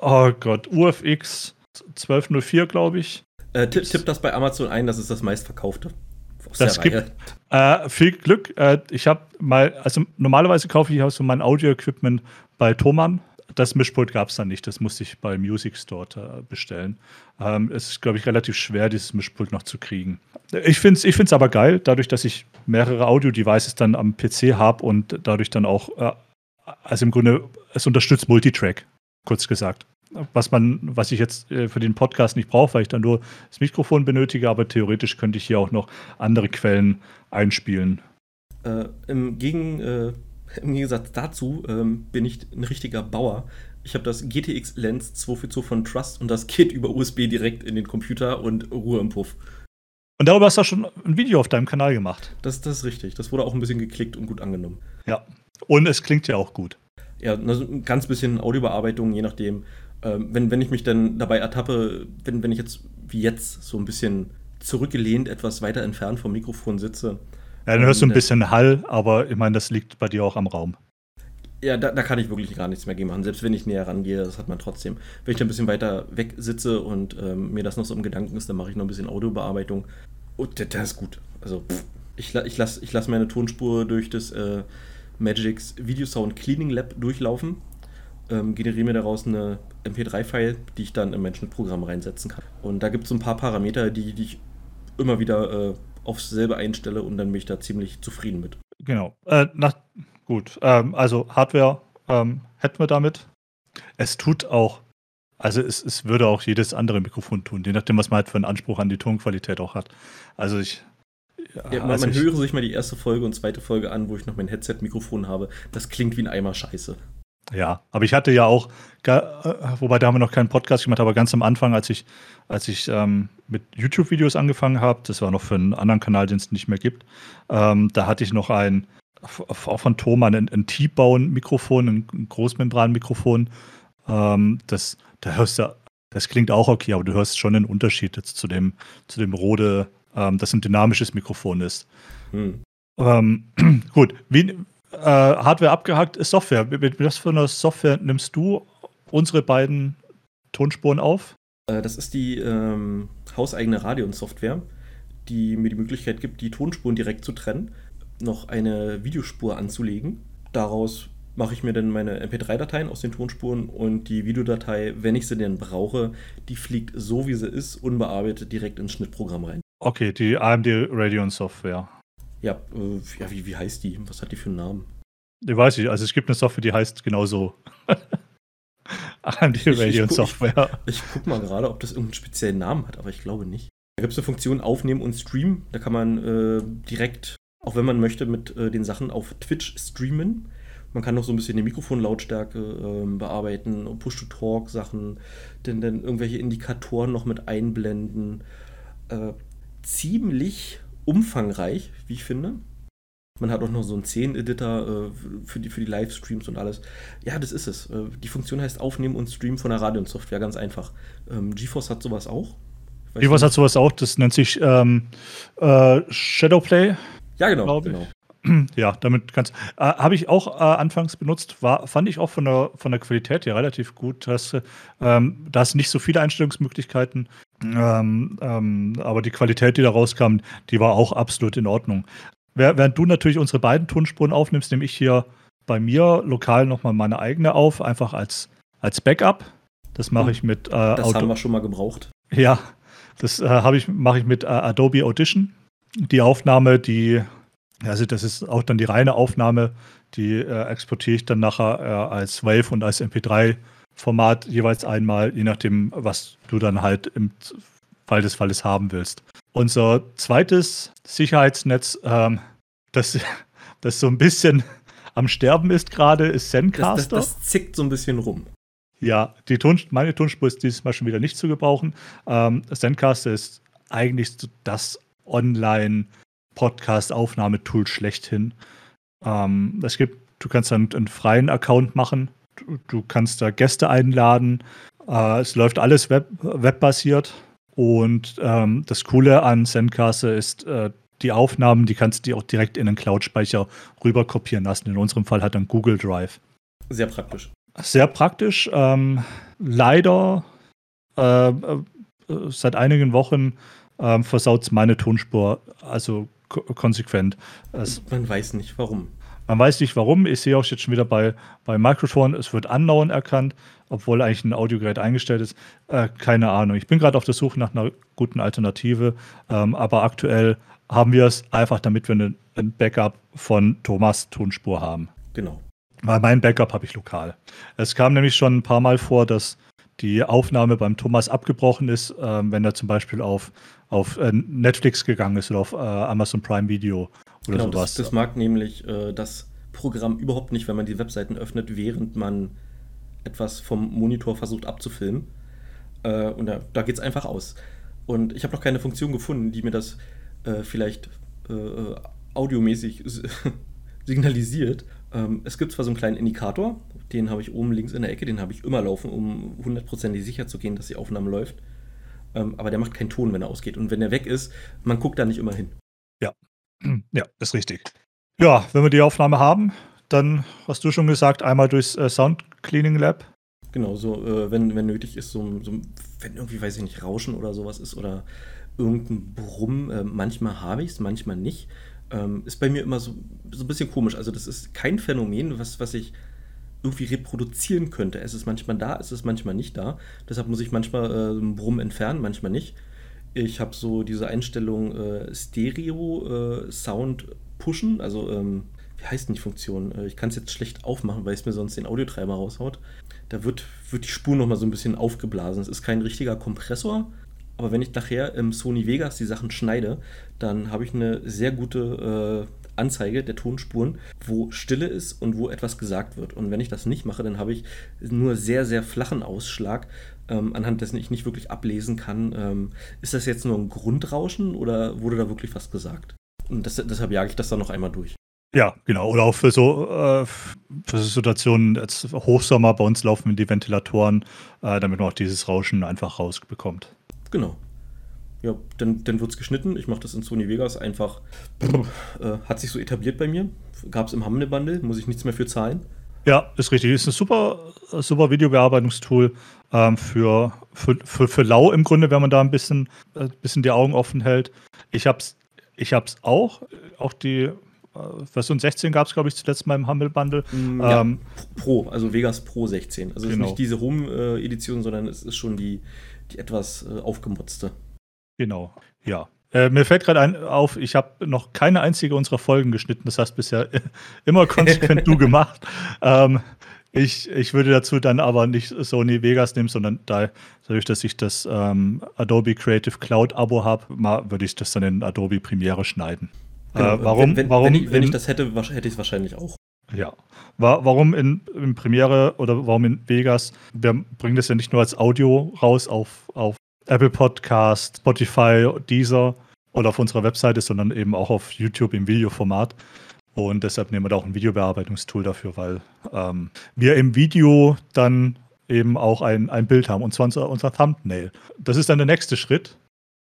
oh Gott, UFX 1204, glaube ich. tipp, tipp das bei Amazon ein, das ist das meistverkaufte das gibt äh, viel Glück. Äh, ich habe mal, also normalerweise kaufe ich auch so mein Audio-Equipment bei Thomann. Das Mischpult gab es dann nicht. Das musste ich bei Music Store äh, bestellen. Ähm, es ist, glaube ich, relativ schwer, dieses Mischpult noch zu kriegen. Ich finde es ich find's aber geil, dadurch, dass ich mehrere Audio-Devices dann am PC habe und dadurch dann auch, äh, also im Grunde, es unterstützt Multitrack, kurz gesagt was man, was ich jetzt äh, für den Podcast nicht brauche, weil ich dann nur das Mikrofon benötige, aber theoretisch könnte ich hier auch noch andere Quellen einspielen. Äh, im, Gegen, äh, [laughs] Im Gegensatz dazu ähm, bin ich ein richtiger Bauer. Ich habe das GTX Lens 242 von Trust und das Kit über USB direkt in den Computer und Ruhe im Puff. Und darüber hast du schon ein Video auf deinem Kanal gemacht. Das, das ist richtig. Das wurde auch ein bisschen geklickt und gut angenommen. Ja. Und es klingt ja auch gut. Ja, also ein ganz bisschen Audiobearbeitung, je nachdem ähm, wenn, wenn ich mich dann dabei ertappe, wenn, wenn ich jetzt wie jetzt so ein bisschen zurückgelehnt etwas weiter entfernt vom Mikrofon sitze. Ja, dann hörst du ein bisschen Hall, aber ich meine, das liegt bei dir auch am Raum. Ja, da, da, kann ich wirklich gar nichts mehr gegen machen. Selbst wenn ich näher rangehe, das hat man trotzdem. Wenn ich da ein bisschen weiter weg sitze und ähm, mir das noch so im Gedanken ist, dann mache ich noch ein bisschen Audiobearbeitung. Und das, das ist gut. Also, pff, ich, ich lasse ich lass meine Tonspur durch das äh, Magix Video Sound Cleaning Lab durchlaufen ähm, generiere mir daraus eine MP3-File, die ich dann im Menschenprogramm reinsetzen kann. Und da gibt es so ein paar Parameter, die, die ich immer wieder äh, aufs selbe einstelle und dann bin ich da ziemlich zufrieden mit. Genau. Äh, nach, gut, ähm, also Hardware ähm, hätten wir damit. Es tut auch, also es, es würde auch jedes andere Mikrofon tun, je nachdem, was man halt für einen Anspruch an die Tonqualität auch hat. Also ich. Ja, ja, man, also man ich, höre sich mal die erste Folge und zweite Folge an, wo ich noch mein Headset-Mikrofon habe. Das klingt wie ein Eimer Scheiße. Ja, aber ich hatte ja auch, äh, wobei da haben wir noch keinen Podcast gemacht, aber ganz am Anfang, als ich, als ich ähm, mit YouTube-Videos angefangen habe, das war noch für einen anderen Kanal, den es nicht mehr gibt, ähm, da hatte ich noch ein, auch von Thomann, ein, ein T-Bone-Mikrofon, ein Großmembran-Mikrofon. Ähm, das, da hörst du, das klingt auch okay, aber du hörst schon einen Unterschied jetzt zu dem, zu dem Rode, ähm, das ein dynamisches Mikrofon ist. Hm. Ähm, [clears throat] gut, wie, äh, Hardware abgehakt ist Software. Mit was für einer Software nimmst du unsere beiden Tonspuren auf? Äh, das ist die ähm, hauseigene Radeon-Software, die mir die Möglichkeit gibt, die Tonspuren direkt zu trennen, noch eine Videospur anzulegen. Daraus mache ich mir dann meine MP3-Dateien aus den Tonspuren und die Videodatei, wenn ich sie denn brauche, die fliegt so wie sie ist, unbearbeitet direkt ins Schnittprogramm rein. Okay, die AMD Radeon Software. Ja, äh, ja wie, wie heißt die? Was hat die für einen Namen? Ich weiß nicht, also es gibt eine Software, die heißt genauso. AMD [laughs] Radeon Software. Ich, ich, ich guck mal gerade, ob das irgendeinen speziellen Namen hat, aber ich glaube nicht. Da gibt es eine Funktion Aufnehmen und Stream. Da kann man äh, direkt, auch wenn man möchte, mit äh, den Sachen auf Twitch streamen. Man kann noch so ein bisschen die Mikrofonlautstärke äh, bearbeiten, Push-to-Talk-Sachen, dann, dann irgendwelche Indikatoren noch mit einblenden. Äh, ziemlich umfangreich, wie ich finde. Man hat auch noch so einen 10-Editor äh, für, die, für die Livestreams und alles. Ja, das ist es. Äh, die Funktion heißt Aufnehmen und Streamen von der Radeon-Software, ganz einfach. Ähm, GeForce hat sowas auch. GeForce hat sowas auch, das nennt sich ähm, äh, Shadowplay. Ja, genau. genau. [clears throat] Ja, damit kannst äh, Habe ich auch äh, anfangs benutzt, war, fand ich auch von der, von der Qualität her relativ gut. Dass, ähm, da hast nicht so viele Einstellungsmöglichkeiten, ähm, ähm, aber die Qualität, die da rauskam, die war auch absolut in Ordnung. Während du natürlich unsere beiden Tonspuren aufnimmst, nehme ich hier bei mir lokal nochmal meine eigene auf, einfach als, als Backup. Das mache ich mit. Äh, das Auto haben wir schon mal gebraucht. Ja, das äh, ich, mache ich mit äh, Adobe Audition. Die Aufnahme, die, also das ist auch dann die reine Aufnahme, die äh, exportiere ich dann nachher äh, als Wave und als MP3-Format jeweils einmal, je nachdem, was du dann halt im Fall des Falles haben willst. Unser zweites Sicherheitsnetz, ähm, das, [laughs] das so ein bisschen am Sterben ist gerade, ist Zencaster. Das, das, das, zickt so ein bisschen rum. Ja, die Ton, meine Tonspur ist dieses Mal schon wieder nicht zu gebrauchen. Ähm, Zencaster ist eigentlich das Online-Podcast-Aufnahmetool schlechthin. Ähm, es gibt, du kannst dann einen freien Account machen, du, du kannst da Gäste einladen. Äh, es läuft alles web, webbasiert. Und ähm, das Coole an Zencaster ist, äh, die Aufnahmen, die kannst du auch direkt in den Cloud-Speicher rüber kopieren lassen. In unserem Fall hat dann Google Drive. Sehr praktisch. Sehr praktisch. Ähm, leider äh, äh, seit einigen Wochen äh, versaut es meine Tonspur, also konsequent. Es, Man weiß nicht warum. Man weiß nicht warum. Ich sehe auch jetzt schon wieder bei, bei Microphone, es wird Unknown erkannt, obwohl eigentlich ein Audiogerät eingestellt ist. Äh, keine Ahnung. Ich bin gerade auf der Suche nach einer guten Alternative, ähm, aber aktuell haben wir es einfach, damit wir eine, ein Backup von Thomas Tonspur haben. Genau. Weil mein Backup habe ich lokal. Es kam nämlich schon ein paar Mal vor, dass die Aufnahme beim Thomas abgebrochen ist, äh, wenn er zum Beispiel auf, auf äh, Netflix gegangen ist oder auf äh, Amazon Prime Video oder genau, sowas. Das, das mag nämlich äh, das Programm überhaupt nicht, wenn man die Webseiten öffnet, während man etwas vom Monitor versucht abzufilmen. Äh, und da, da geht es einfach aus. Und ich habe noch keine Funktion gefunden, die mir das äh, vielleicht äh, äh audiomäßig [laughs] signalisiert. Ähm, es gibt zwar so einen kleinen Indikator, den habe ich oben links in der Ecke, den habe ich immer laufen, um hundertprozentig sicher zu gehen, dass die Aufnahme läuft. Ähm, aber der macht keinen Ton, wenn er ausgeht. Und wenn er weg ist, man guckt da nicht immer hin. Ja, ja, ist richtig. Ja, wenn wir die Aufnahme haben, dann hast du schon gesagt, einmal durchs äh, Sound Cleaning Lab. Genau, so, äh, wenn, wenn nötig ist, so, so, wenn irgendwie, weiß ich nicht, Rauschen oder sowas ist oder irgendein Brumm, äh, manchmal habe ich es, manchmal nicht. Ähm, ist bei mir immer so, so ein bisschen komisch. Also, das ist kein Phänomen, was, was ich irgendwie reproduzieren könnte. Es ist manchmal da, es ist manchmal nicht da. Deshalb muss ich manchmal äh, einen Brumm entfernen, manchmal nicht. Ich habe so diese Einstellung äh, Stereo äh, Sound pushen, also ähm, wie heißt denn die Funktion? Äh, ich kann es jetzt schlecht aufmachen, weil es mir sonst den Audiotreiber raushaut. Da wird, wird die Spur nochmal so ein bisschen aufgeblasen. Es ist kein richtiger Kompressor, aber wenn ich nachher im Sony Vegas die Sachen schneide, dann habe ich eine sehr gute äh, Anzeige der Tonspuren, wo Stille ist und wo etwas gesagt wird. Und wenn ich das nicht mache, dann habe ich nur sehr, sehr flachen Ausschlag, ähm, anhand dessen ich nicht wirklich ablesen kann, ähm, ist das jetzt nur ein Grundrauschen oder wurde da wirklich was gesagt? Und das, deshalb jage ich das dann noch einmal durch. Ja, genau. Oder auch für so äh, für Situationen, als Hochsommer bei uns laufen die Ventilatoren, äh, damit man auch dieses Rauschen einfach rausbekommt. Genau. Ja, dann, dann wird es geschnitten. Ich mache das in Sony Vegas einfach. Äh, hat sich so etabliert bei mir. Gab es im Humble Bundle, muss ich nichts mehr für zahlen. Ja, ist richtig. Ist ein super, super Videobearbeitungstool ähm, für, für, für, für Lau im Grunde, wenn man da ein bisschen, äh, bisschen die Augen offen hält. Ich habe es ich hab's auch. Auch die äh, Version 16 gab es, glaube ich, zuletzt mal im Humble Bundle. Mm, ja, ähm, Pro, also Vegas Pro 16. Also genau. nicht diese Home-Edition, sondern es ist schon die, die etwas äh, aufgemotzte. Genau, ja. Äh, mir fällt gerade auf, ich habe noch keine einzige unserer Folgen geschnitten. Das hast bisher [laughs] immer konsequent du gemacht. Ähm, ich, ich würde dazu dann aber nicht Sony Vegas nehmen, sondern da, dadurch, dass ich das ähm, Adobe Creative Cloud Abo habe, würde ich das dann in Adobe Premiere schneiden. Genau. Äh, warum, wenn, warum wenn, ich, wenn ich das hätte, hätte ich es wahrscheinlich auch. Ja. Warum in, in, Premiere oder warum in Vegas? Wir bringen das ja nicht nur als Audio raus auf, auf Apple Podcast, Spotify, Deezer oder auf unserer Webseite, sondern eben auch auf YouTube im Videoformat. Und deshalb nehmen wir da auch ein Videobearbeitungstool dafür, weil ähm, wir im Video dann eben auch ein, ein Bild haben, und zwar unser, unser Thumbnail. Das ist dann der nächste Schritt.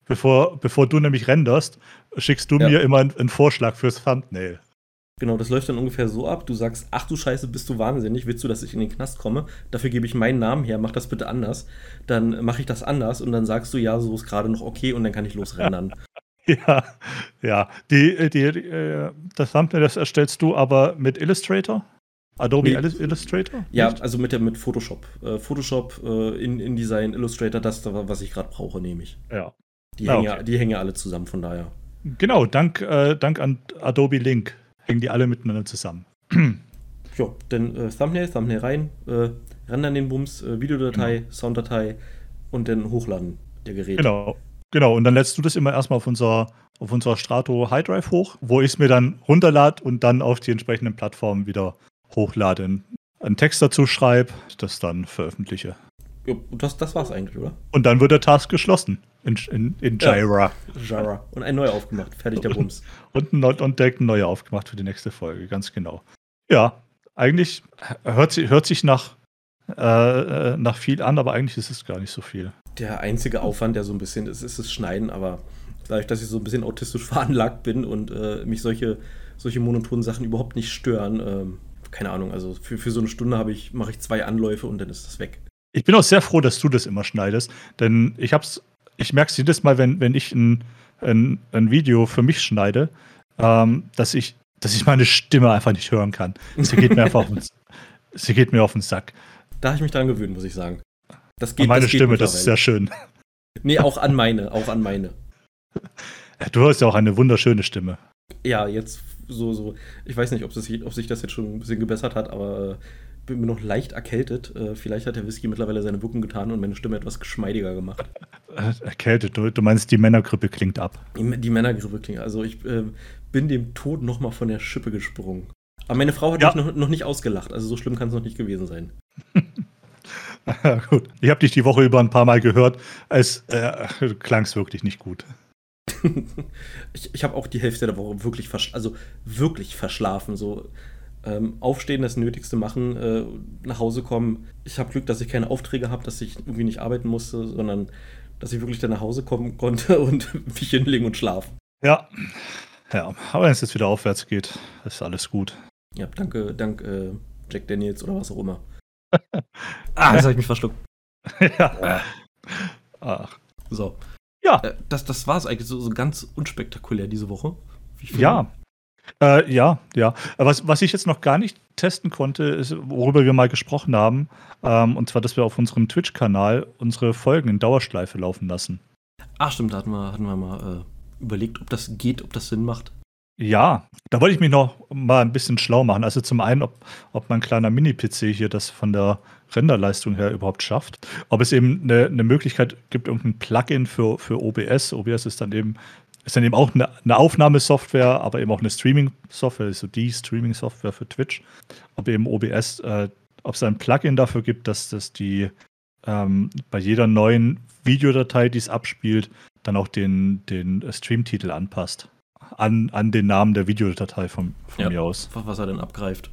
Bevor, bevor du nämlich renderst, schickst du ja. mir immer einen, einen Vorschlag fürs Thumbnail. Genau, das läuft dann ungefähr so ab. Du sagst, ach du Scheiße, bist du wahnsinnig, willst du, dass ich in den Knast komme? Dafür gebe ich meinen Namen her, mach das bitte anders. Dann mache ich das anders und dann sagst du, ja, so ist gerade noch okay und dann kann ich losrennen. [laughs] [laughs] ja, ja. Die, die, die, äh, das Thumbnail, das erstellst du aber mit Illustrator? Adobe nee. Illustrator? Ja, Nicht? also mit, der, mit Photoshop. Äh, Photoshop, äh, in, InDesign, Illustrator, das, was ich gerade brauche, nehme ich. Ja. Die, ah, hängen, okay. die hängen ja alle zusammen, von daher. Genau, dank, äh, dank an Adobe Link hängen die alle miteinander zusammen. [clears throat] ja, dann äh, Thumbnail, Thumbnail rein, äh, rendern den Bums, äh, Videodatei, genau. Sounddatei und dann hochladen der Geräte. Genau. Genau, und dann lädst du das immer erstmal auf unser, auf unser Strato High Drive hoch, wo ich es mir dann runterlade und dann auf die entsprechenden Plattformen wieder hochlade. Einen Text dazu schreibe, das dann veröffentliche. Ja, das, das war's eigentlich, oder? Und dann wird der Task geschlossen in, in, in Jira. Ja, Jira. Und ein neuer aufgemacht. Fertig der Bums. [laughs] Und, und, und direkt ein neuer aufgemacht für die nächste Folge, ganz genau. Ja, eigentlich hört, hört sich nach, äh, nach viel an, aber eigentlich ist es gar nicht so viel. Der einzige Aufwand, der so ein bisschen ist, ist das Schneiden, aber dadurch, dass ich so ein bisschen autistisch [laughs] veranlagt bin und äh, mich solche, solche monotonen Sachen überhaupt nicht stören, äh, keine Ahnung, also für, für so eine Stunde ich, mache ich zwei Anläufe und dann ist das weg. Ich bin auch sehr froh, dass du das immer schneidest, denn ich hab's, ich merke es jedes Mal, wenn, wenn ich ein, ein, ein Video für mich schneide, ähm, dass ich, dass ich meine Stimme einfach nicht hören kann. Sie geht mir einfach auf den, [laughs] sie geht mir auf den Sack. Da habe ich mich dran gewöhnt, muss ich sagen. Das geht, an meine das Stimme, das ist sehr schön. Nee, auch an meine, auch an meine. Du hast ja auch eine wunderschöne Stimme. Ja, jetzt so, so. Ich weiß nicht, ob, das, ob sich das jetzt schon ein bisschen gebessert hat, aber äh, bin mir noch leicht erkältet. Äh, vielleicht hat der Whisky mittlerweile seine Wirkung getan und meine Stimme etwas geschmeidiger gemacht. Äh, erkältet, du, du meinst, die Männergrippe klingt ab. Die, die Männergrippe klingt. Also ich äh, bin dem Tod nochmal von der Schippe gesprungen. Aber meine Frau hat ja. mich noch, noch nicht ausgelacht. Also so schlimm kann es noch nicht gewesen sein. [laughs] [laughs] gut. Ich habe dich die Woche über ein paar Mal gehört. Es äh, klang es wirklich nicht gut. [laughs] ich ich habe auch die Hälfte der Woche wirklich, also wirklich verschlafen. So ähm, aufstehen, das Nötigste machen, äh, nach Hause kommen. Ich habe Glück, dass ich keine Aufträge habe, dass ich irgendwie nicht arbeiten musste, sondern dass ich wirklich dann nach Hause kommen konnte [laughs] und mich hinlegen und schlafen. Ja, ja, aber wenn es jetzt wieder aufwärts geht, ist alles gut. Ja, danke, dank äh, Jack Daniels oder was auch immer. Ah, jetzt habe ich mich verschluckt. [laughs] ja. Ach. So. Ja. Äh, das, das war es eigentlich so, so ganz unspektakulär diese Woche. Ja, äh, ja, ja. Was, was ich jetzt noch gar nicht testen konnte, ist, worüber wir mal gesprochen haben, ähm, und zwar, dass wir auf unserem Twitch-Kanal unsere Folgen in Dauerschleife laufen lassen. Ach, stimmt, da hatten wir, hatten wir mal äh, überlegt, ob das geht, ob das Sinn macht. Ja, da wollte ich mich noch mal ein bisschen schlau machen. Also zum einen, ob, ob mein kleiner Mini-PC hier das von der Renderleistung her überhaupt schafft. Ob es eben eine, eine Möglichkeit gibt, irgendein Plugin für, für OBS. OBS ist dann eben ist dann eben auch eine, eine Aufnahmesoftware, aber eben auch eine Streaming-Software, also die Streaming-Software für Twitch. Ob eben OBS, äh, ob es ein Plugin dafür gibt, dass das die ähm, bei jeder neuen Videodatei, die es abspielt, dann auch den, den Streamtitel anpasst. An, an den Namen der Videodatei von, von ja, mir aus. Was er denn abgreift.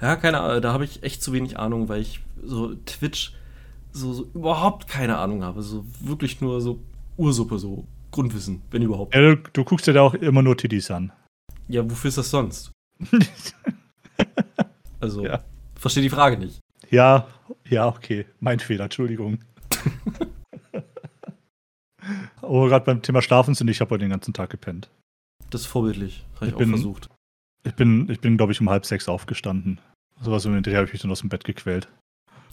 Ja, keine Ahnung, da habe ich echt zu wenig Ahnung, weil ich so Twitch so, so überhaupt keine Ahnung habe. So wirklich nur so Ursuppe, so Grundwissen, wenn überhaupt. Ja, du, du guckst dir da auch immer nur Tidis an. Ja, wofür ist das sonst? [laughs] also, ja. verstehe die Frage nicht. Ja, ja, okay. Mein Fehler, Entschuldigung. [laughs] oh, gerade beim Thema Schlafen sind, ich habe heute den ganzen Tag gepennt. Das ist vorbildlich. Habe ich, ich bin, auch versucht. Ich bin, ich bin glaube ich, um halb sechs aufgestanden. Sowas und hinterher habe ich mich dann aus dem Bett gequält.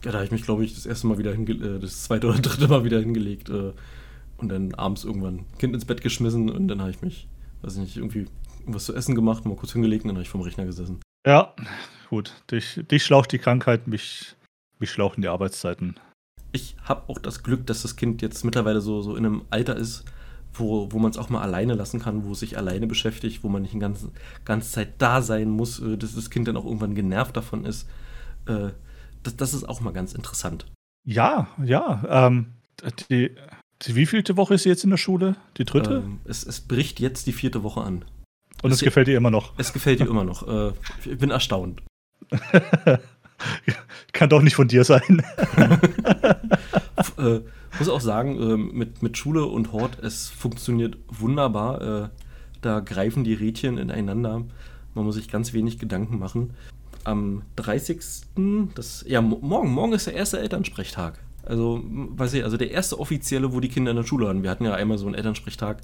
Ja, da habe ich mich, glaube ich, das erste Mal wieder hingelegt, äh, das zweite oder [laughs] dritte Mal wieder hingelegt. Äh, und dann abends irgendwann Kind ins Bett geschmissen und dann habe ich mich, weiß ich nicht, irgendwie was zu essen gemacht, mal kurz hingelegt und dann habe ich vom Rechner gesessen. Ja, gut. Dich, dich schlaucht die Krankheit, mich, mich schlauchen die Arbeitszeiten. Ich habe auch das Glück, dass das Kind jetzt mittlerweile so, so in einem Alter ist, wo, wo man es auch mal alleine lassen kann, wo es sich alleine beschäftigt, wo man nicht die ganze, ganze Zeit da sein muss, äh, dass das Kind dann auch irgendwann genervt davon ist. Äh, das, das ist auch mal ganz interessant. Ja, ja. Ähm, die, die wievielte Woche ist sie jetzt in der Schule? Die dritte? Ähm, es, es bricht jetzt die vierte Woche an. Und es, es gefällt dir immer noch. Es gefällt dir immer noch. Äh, ich bin erstaunt. [laughs] [laughs] Kann doch nicht von dir sein. äh, muss auch sagen, äh, mit, mit Schule und Hort, es funktioniert wunderbar. Äh, da greifen die Rädchen ineinander. Man muss sich ganz wenig Gedanken machen. Am 30. Das, ja, morgen, morgen ist der erste Elternsprechtag. Also, weiß ich, also der erste offizielle, wo die Kinder in der Schule waren. Wir hatten ja einmal so einen Elternsprechtag,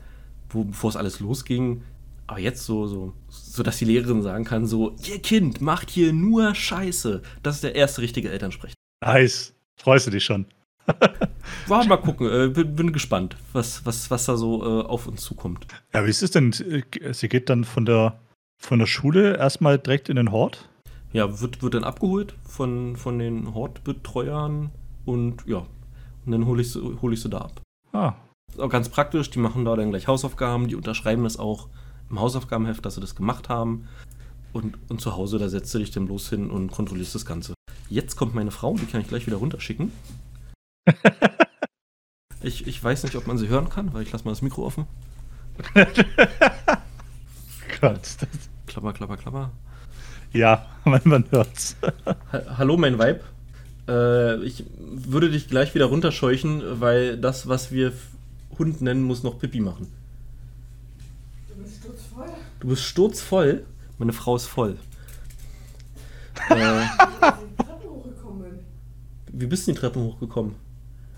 wo, bevor es alles losging, aber jetzt so, so, so, dass die Lehrerin sagen kann, so, ihr Kind macht hier nur Scheiße. Das ist der erste richtige Elternsprechtag. Nice. Freust du dich schon? [laughs] War mal gucken. Äh, bin, bin, gespannt, was, was, was da so äh, auf uns zukommt. Ja, wie ist es denn? Sie geht dann von der, von der Schule erstmal direkt in den Hort? Ja, wird, wird dann abgeholt von, von den Hortbetreuern und ja, und dann hole ich, sie, hol ich sie da ab. Ah. Ist auch ganz praktisch, die machen da dann gleich Hausaufgaben, die unterschreiben das auch im Hausaufgabenheft, dass sie das gemacht haben. Und, und zu Hause, da setzt du dich dann bloß hin und kontrollierst das Ganze. Jetzt kommt meine Frau, die kann ich gleich wieder runterschicken. [laughs] ich, ich weiß nicht, ob man sie hören kann, weil ich lasse mal das Mikro offen. Gott. Klapper, klapper, klapper. Ja, man, man hört's. ha Hallo, mein Weib. Äh, ich würde dich gleich wieder runterscheuchen, weil das, was wir Hund nennen, muss noch Pipi machen. Du bist sturzvoll. Meine Frau ist voll. äh, [laughs] wie bist du die Treppen hochgekommen?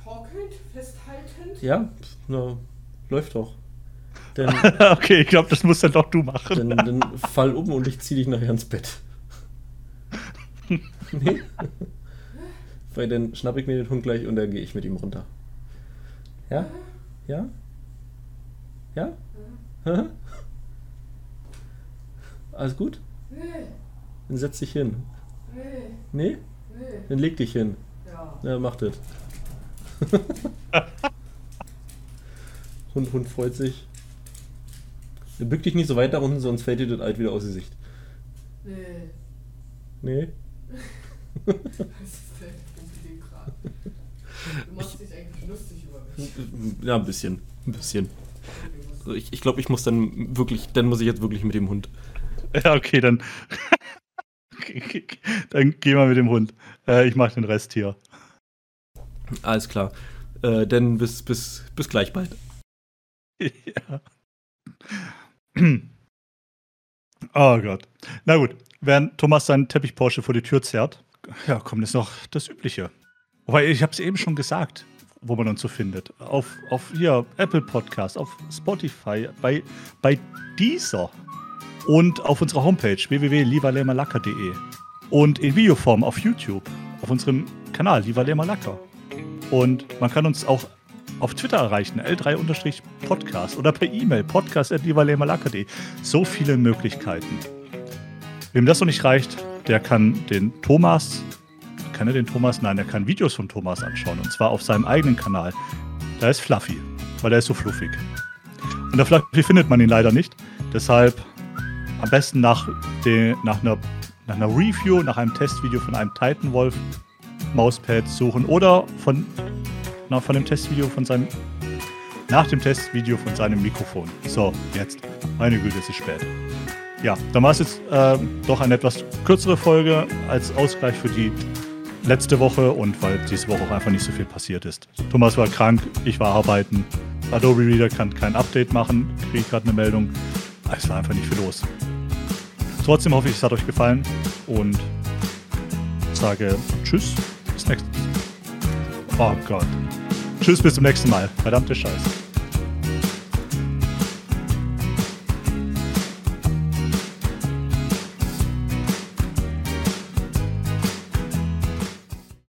Torkelnd, festhaltend? Ja, na, läuft doch. Denn, [laughs] okay, ich glaube, das musst dann doch du machen. Dann, dann fall um und ich zieh dich nachher ins Bett. [laughs] nee? Weil dann schnapp ich mir den Hund gleich und dann gehe ich mit ihm runter. Ja? Ja? Ja? ja? Alles gut? Nee. Dann setz dich hin. Nee. Nee? Nee. Dann leg dich hin. Ja. Ja, macht das. [laughs] Hund, Hund freut sich. Bück dich nicht so weit nach unten, sonst fällt dir das Alt wieder aus der Sicht. Nee. Nee? [laughs] Was ist dein Problem gerade? Du machst dich eigentlich lustig über mich. Ja, ein bisschen. Ein bisschen. Also ich, ich glaube, ich muss dann wirklich, dann muss ich jetzt wirklich mit dem Hund. [laughs] Ja, okay, dann. [laughs] dann geh mal mit dem Hund. Äh, ich mache den Rest hier. Alles klar. Äh, denn bis, bis, bis gleich bald. Ja. [clears throat] Oh Gott. Na gut, während Thomas seinen Teppich Porsche vor die Tür zerrt, ja, kommt jetzt noch das Übliche. Wobei, ich habe es eben schon gesagt, wo man uns so findet. Auf, auf hier, Apple Podcast, auf Spotify, bei, bei Deezer und auf unserer Homepage www.livalermalaka.de und in Videoform auf YouTube, auf unserem Kanal Liva Malaka. Und man kann uns auch auf Twitter erreichen, L3-Podcast oder per E-Mail, podcast.livalermalaka.de. So viele Möglichkeiten. Wem das noch nicht reicht, der kann den Thomas, kann er den Thomas? Nein, der kann Videos von Thomas anschauen und zwar auf seinem eigenen Kanal. Da ist Fluffy, weil der ist so fluffig. Und der Fluffy findet man ihn leider nicht. Deshalb am besten nach, de, nach, einer, nach einer Review, nach einem Testvideo von einem Titanwolf Mauspad suchen oder von, na, von dem Testvideo von seinem nach dem Testvideo von seinem Mikrofon. So, jetzt. Meine Güte, es ist spät. Ja, dann war es jetzt äh, doch eine etwas kürzere Folge als Ausgleich für die letzte Woche und weil diese Woche auch einfach nicht so viel passiert ist. Thomas war krank, ich war arbeiten. Adobe Reader kann kein Update machen, kriege gerade eine Meldung. Es war einfach nicht viel los. Trotzdem hoffe ich, es hat euch gefallen und sage Tschüss, bis nächstes Mal. Oh Gott. Tschüss, bis zum nächsten Mal. Verdammte Scheiße.